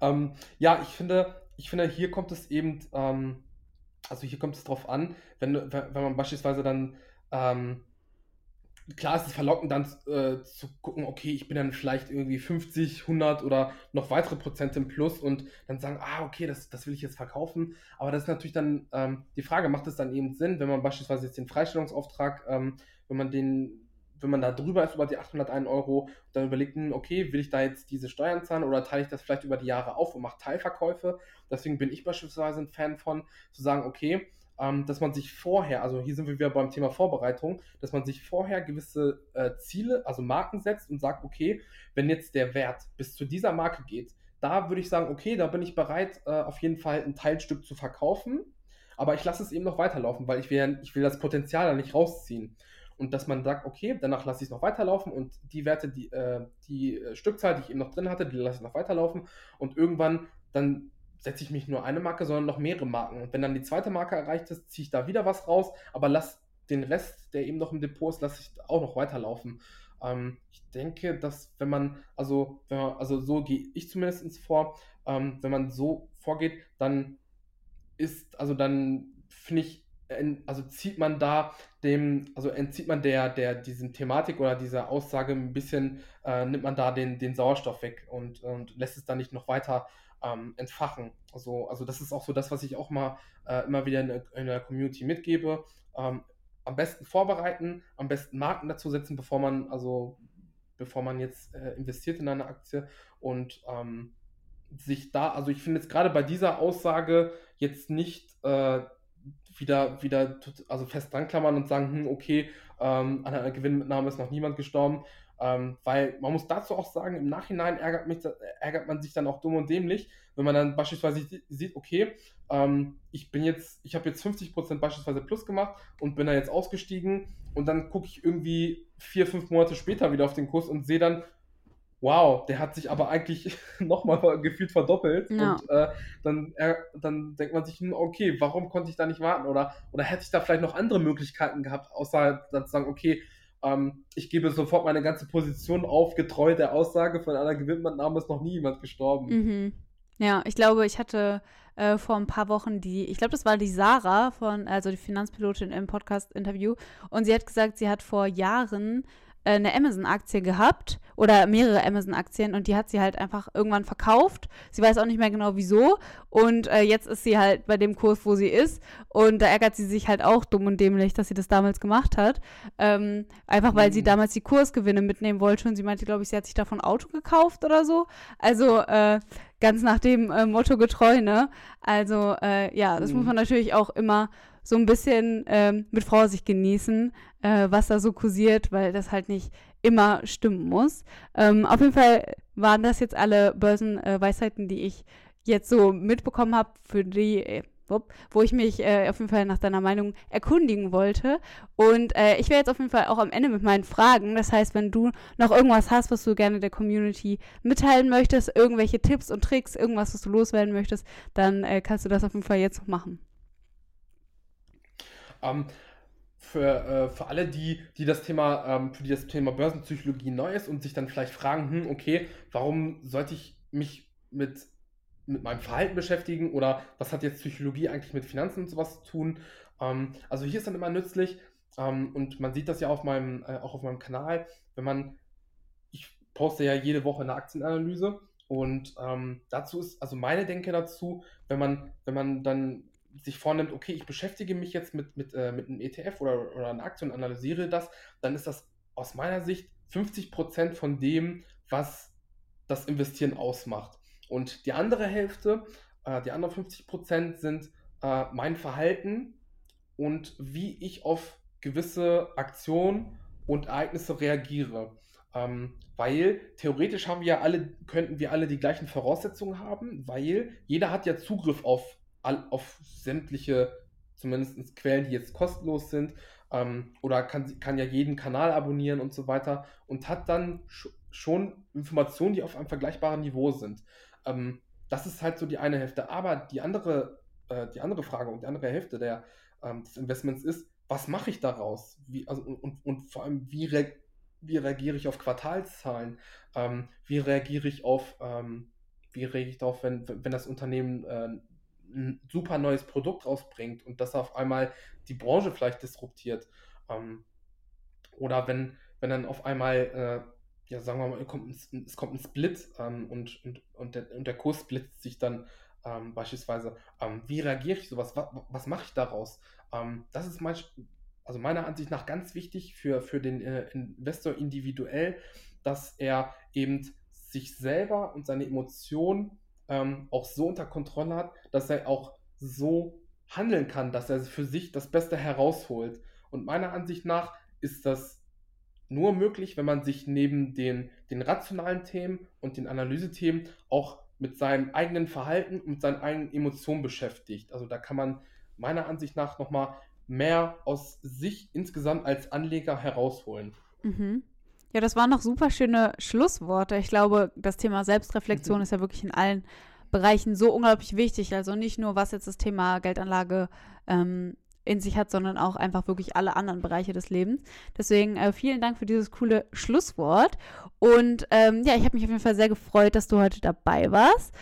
Ähm, ja, ich finde, ich finde, hier kommt es eben, ähm, also hier kommt es drauf an, wenn wenn man beispielsweise dann, ähm, klar ist es verlockend dann äh, zu gucken, okay, ich bin dann vielleicht irgendwie 50, 100 oder noch weitere Prozente im Plus und dann sagen, ah, okay, das, das will ich jetzt verkaufen. Aber das ist natürlich dann ähm, die Frage, macht es dann eben Sinn, wenn man beispielsweise jetzt den Freistellungsauftrag, ähm, wenn man den, wenn man da drüber ist über die 801 Euro, dann überlegt, hm, okay, will ich da jetzt diese Steuern zahlen oder teile ich das vielleicht über die Jahre auf und mache Teilverkäufe? Deswegen bin ich beispielsweise ein Fan von, zu sagen, okay, ähm, dass man sich vorher, also hier sind wir wieder beim Thema Vorbereitung, dass man sich vorher gewisse äh, Ziele, also Marken setzt und sagt, okay, wenn jetzt der Wert bis zu dieser Marke geht, da würde ich sagen, okay, da bin ich bereit, äh, auf jeden Fall ein Teilstück zu verkaufen, aber ich lasse es eben noch weiterlaufen, weil ich will, ich will das Potenzial da nicht rausziehen. Und dass man sagt, okay, danach lasse ich es noch weiterlaufen und die Werte, die, äh, die äh, Stückzahl, die ich eben noch drin hatte, die lasse ich noch weiterlaufen und irgendwann dann setze ich mich nur eine Marke, sondern noch mehrere Marken. Und wenn dann die zweite Marke erreicht ist, ziehe ich da wieder was raus, aber lass den Rest, der eben noch im Depot ist, lasse ich auch noch weiterlaufen. Ähm, ich denke, dass wenn man, also, wenn man, also so gehe ich zumindest vor, ähm, wenn man so vorgeht, dann ist, also dann finde ich, also zieht man da dem, also entzieht man der, der, diesen Thematik oder dieser Aussage ein bisschen, äh, nimmt man da den, den Sauerstoff weg und, und lässt es dann nicht noch weiter ähm, entfachen. Also, also das ist auch so das, was ich auch mal äh, immer wieder in, der- in der Community mitgebe. Ähm, am besten vorbereiten, am besten Marken dazu setzen, bevor man, also bevor man jetzt äh, investiert in eine Aktie und ähm, sich da, also ich finde jetzt gerade bei dieser Aussage jetzt nicht äh, wieder, wieder also fest dran klammern und sagen, hm, okay, ähm, an einer Gewinnmitnahme ist noch niemand gestorben. Ähm, weil man muss dazu auch sagen, im Nachhinein ärgert, mich, ärgert man sich dann auch dumm und dämlich, wenn man dann beispielsweise si- sieht, okay, ähm, ich bin jetzt, ich habe jetzt 50% beispielsweise plus gemacht und bin da jetzt ausgestiegen und dann gucke ich irgendwie vier, fünf Monate später wieder auf den Kurs und sehe dann, wow, der hat sich aber eigentlich nochmal gefühlt verdoppelt. Ja. Und äh, dann, äh, dann denkt man sich, hm, okay, warum konnte ich da nicht warten? Oder, oder hätte ich da vielleicht noch andere Möglichkeiten gehabt, außer dann zu sagen, okay, ähm, ich gebe sofort meine ganze Position auf, getreu der Aussage, von einer Gewinnmitnahme ist noch nie jemand gestorben. Mhm. Ja, ich glaube, ich hatte äh, vor ein paar Wochen die, ich glaube, das war die Sarah von, also die Finanzpilotin im Podcast-Interview. Und sie hat gesagt, sie hat vor Jahren eine Amazon-Aktie gehabt oder mehrere Amazon-Aktien und die hat sie halt einfach irgendwann verkauft. Sie weiß auch nicht mehr genau wieso. Und äh, jetzt ist sie halt bei dem Kurs, wo sie ist. Und da ärgert sie sich halt auch dumm und dämlich, dass sie das damals gemacht hat. Ähm, einfach weil sie Mhm. damals die Kursgewinne mitnehmen wollte und sie meinte, glaube ich, sie hat sich davon ein Auto gekauft oder so. Also äh, ganz nach dem äh, Motto getreu, ne? Also äh, ja, das Mhm. muss man natürlich auch immer so ein bisschen ähm, mit Vorsicht genießen, äh, was da so kursiert, weil das halt nicht immer stimmen muss. Ähm, auf jeden Fall waren das jetzt alle Börsenweisheiten, äh, die ich jetzt so mitbekommen habe, für die, äh, wo ich mich äh, auf jeden Fall nach deiner Meinung erkundigen wollte. Und äh, ich wäre jetzt auf jeden Fall auch am Ende mit meinen Fragen. Das heißt, wenn du noch irgendwas hast, was du gerne der Community mitteilen möchtest, irgendwelche Tipps und Tricks, irgendwas, was du loswerden möchtest, dann äh, kannst du das auf jeden Fall jetzt noch machen. Ähm, für, äh, für alle, die, die das Thema, ähm, für die das Thema Börsenpsychologie neu ist und sich dann vielleicht fragen, hm, okay, warum sollte ich mich mit, mit meinem Verhalten beschäftigen oder was hat jetzt Psychologie eigentlich mit Finanzen und sowas zu tun? Ähm, also hier ist dann immer nützlich ähm, und man sieht das ja auf meinem, äh, auch auf meinem Kanal, wenn man, ich poste ja jede Woche eine Aktienanalyse und ähm, dazu ist, also meine Denke dazu, wenn man, wenn man dann sich vornimmt, okay, ich beschäftige mich jetzt mit, mit, äh, mit einem ETF oder, oder einer Aktie und analysiere das, dann ist das aus meiner Sicht 50% von dem, was das Investieren ausmacht. Und die andere Hälfte, äh, die anderen 50% sind äh, mein Verhalten und wie ich auf gewisse Aktionen und Ereignisse reagiere. Ähm, weil theoretisch haben wir ja alle, könnten wir alle die gleichen Voraussetzungen haben, weil jeder hat ja Zugriff auf, all- auf sämtliche, zumindest Quellen, die jetzt kostenlos sind, ähm, oder kann, kann ja jeden Kanal abonnieren und so weiter und hat dann sch schon Informationen, die auf einem vergleichbaren Niveau sind. Ähm, das ist halt so die eine Hälfte. Aber die andere, äh, die andere Frage und die andere Hälfte der, ähm, des Investments ist, was mache ich daraus? Wie, also, und, und vor allem, wie, re wie reagiere ich auf Quartalszahlen? Ähm, wie reagiere ich auf, ähm, wie reagiere ich darauf, wenn, wenn das Unternehmen äh, ein super neues Produkt rausbringt und das auf einmal die Branche vielleicht disruptiert? Ähm, oder wenn, wenn dann auf einmal, äh, ja, sagen wir mal, kommt ein, es kommt ein Split ähm, und, und, und, der, und der Kurs splittet sich dann ähm, beispielsweise. Ähm, wie reagiere ich sowas? Was, was mache ich daraus? Ähm, das ist manch, also meiner Ansicht nach ganz wichtig für, für den äh, Investor individuell, dass er eben sich selber und seine Emotionen ähm, auch so unter Kontrolle hat, dass er auch so handeln kann, dass er für sich das Beste herausholt. Und meiner Ansicht nach ist das nur möglich, wenn man sich neben den, den rationalen Themen und den Analysethemen auch mit seinem eigenen Verhalten und seinen eigenen Emotionen beschäftigt. Also da kann man meiner Ansicht nach nochmal mehr aus sich insgesamt als Anleger herausholen. Mhm. Ja, das waren noch super schöne Schlussworte. Ich glaube, das Thema Selbstreflexion mhm. ist ja wirklich in allen Bereichen so unglaublich wichtig. Also nicht nur, was jetzt das Thema Geldanlage ähm, in sich hat, sondern auch einfach wirklich alle anderen Bereiche des Lebens. Deswegen äh, vielen Dank für dieses coole Schlusswort. Und ähm, ja, ich habe mich auf jeden Fall sehr gefreut, dass du heute dabei warst.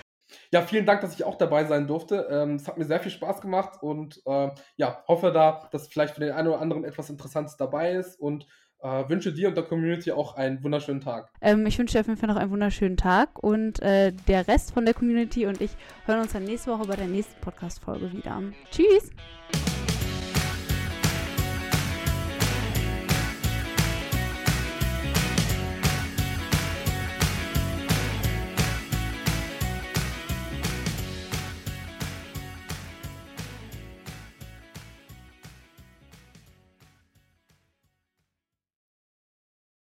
Ja, vielen Dank, dass ich auch dabei sein durfte. Ähm, es hat mir sehr viel Spaß gemacht und äh, ja, hoffe da, dass vielleicht für den einen oder anderen etwas Interessantes dabei ist und äh, wünsche dir und der Community auch einen wunderschönen Tag. Ähm, ich wünsche dir auf jeden Fall noch einen wunderschönen Tag und äh, der Rest von der Community und ich hören uns dann nächste Woche bei der nächsten Podcast-Folge wieder. Tschüss!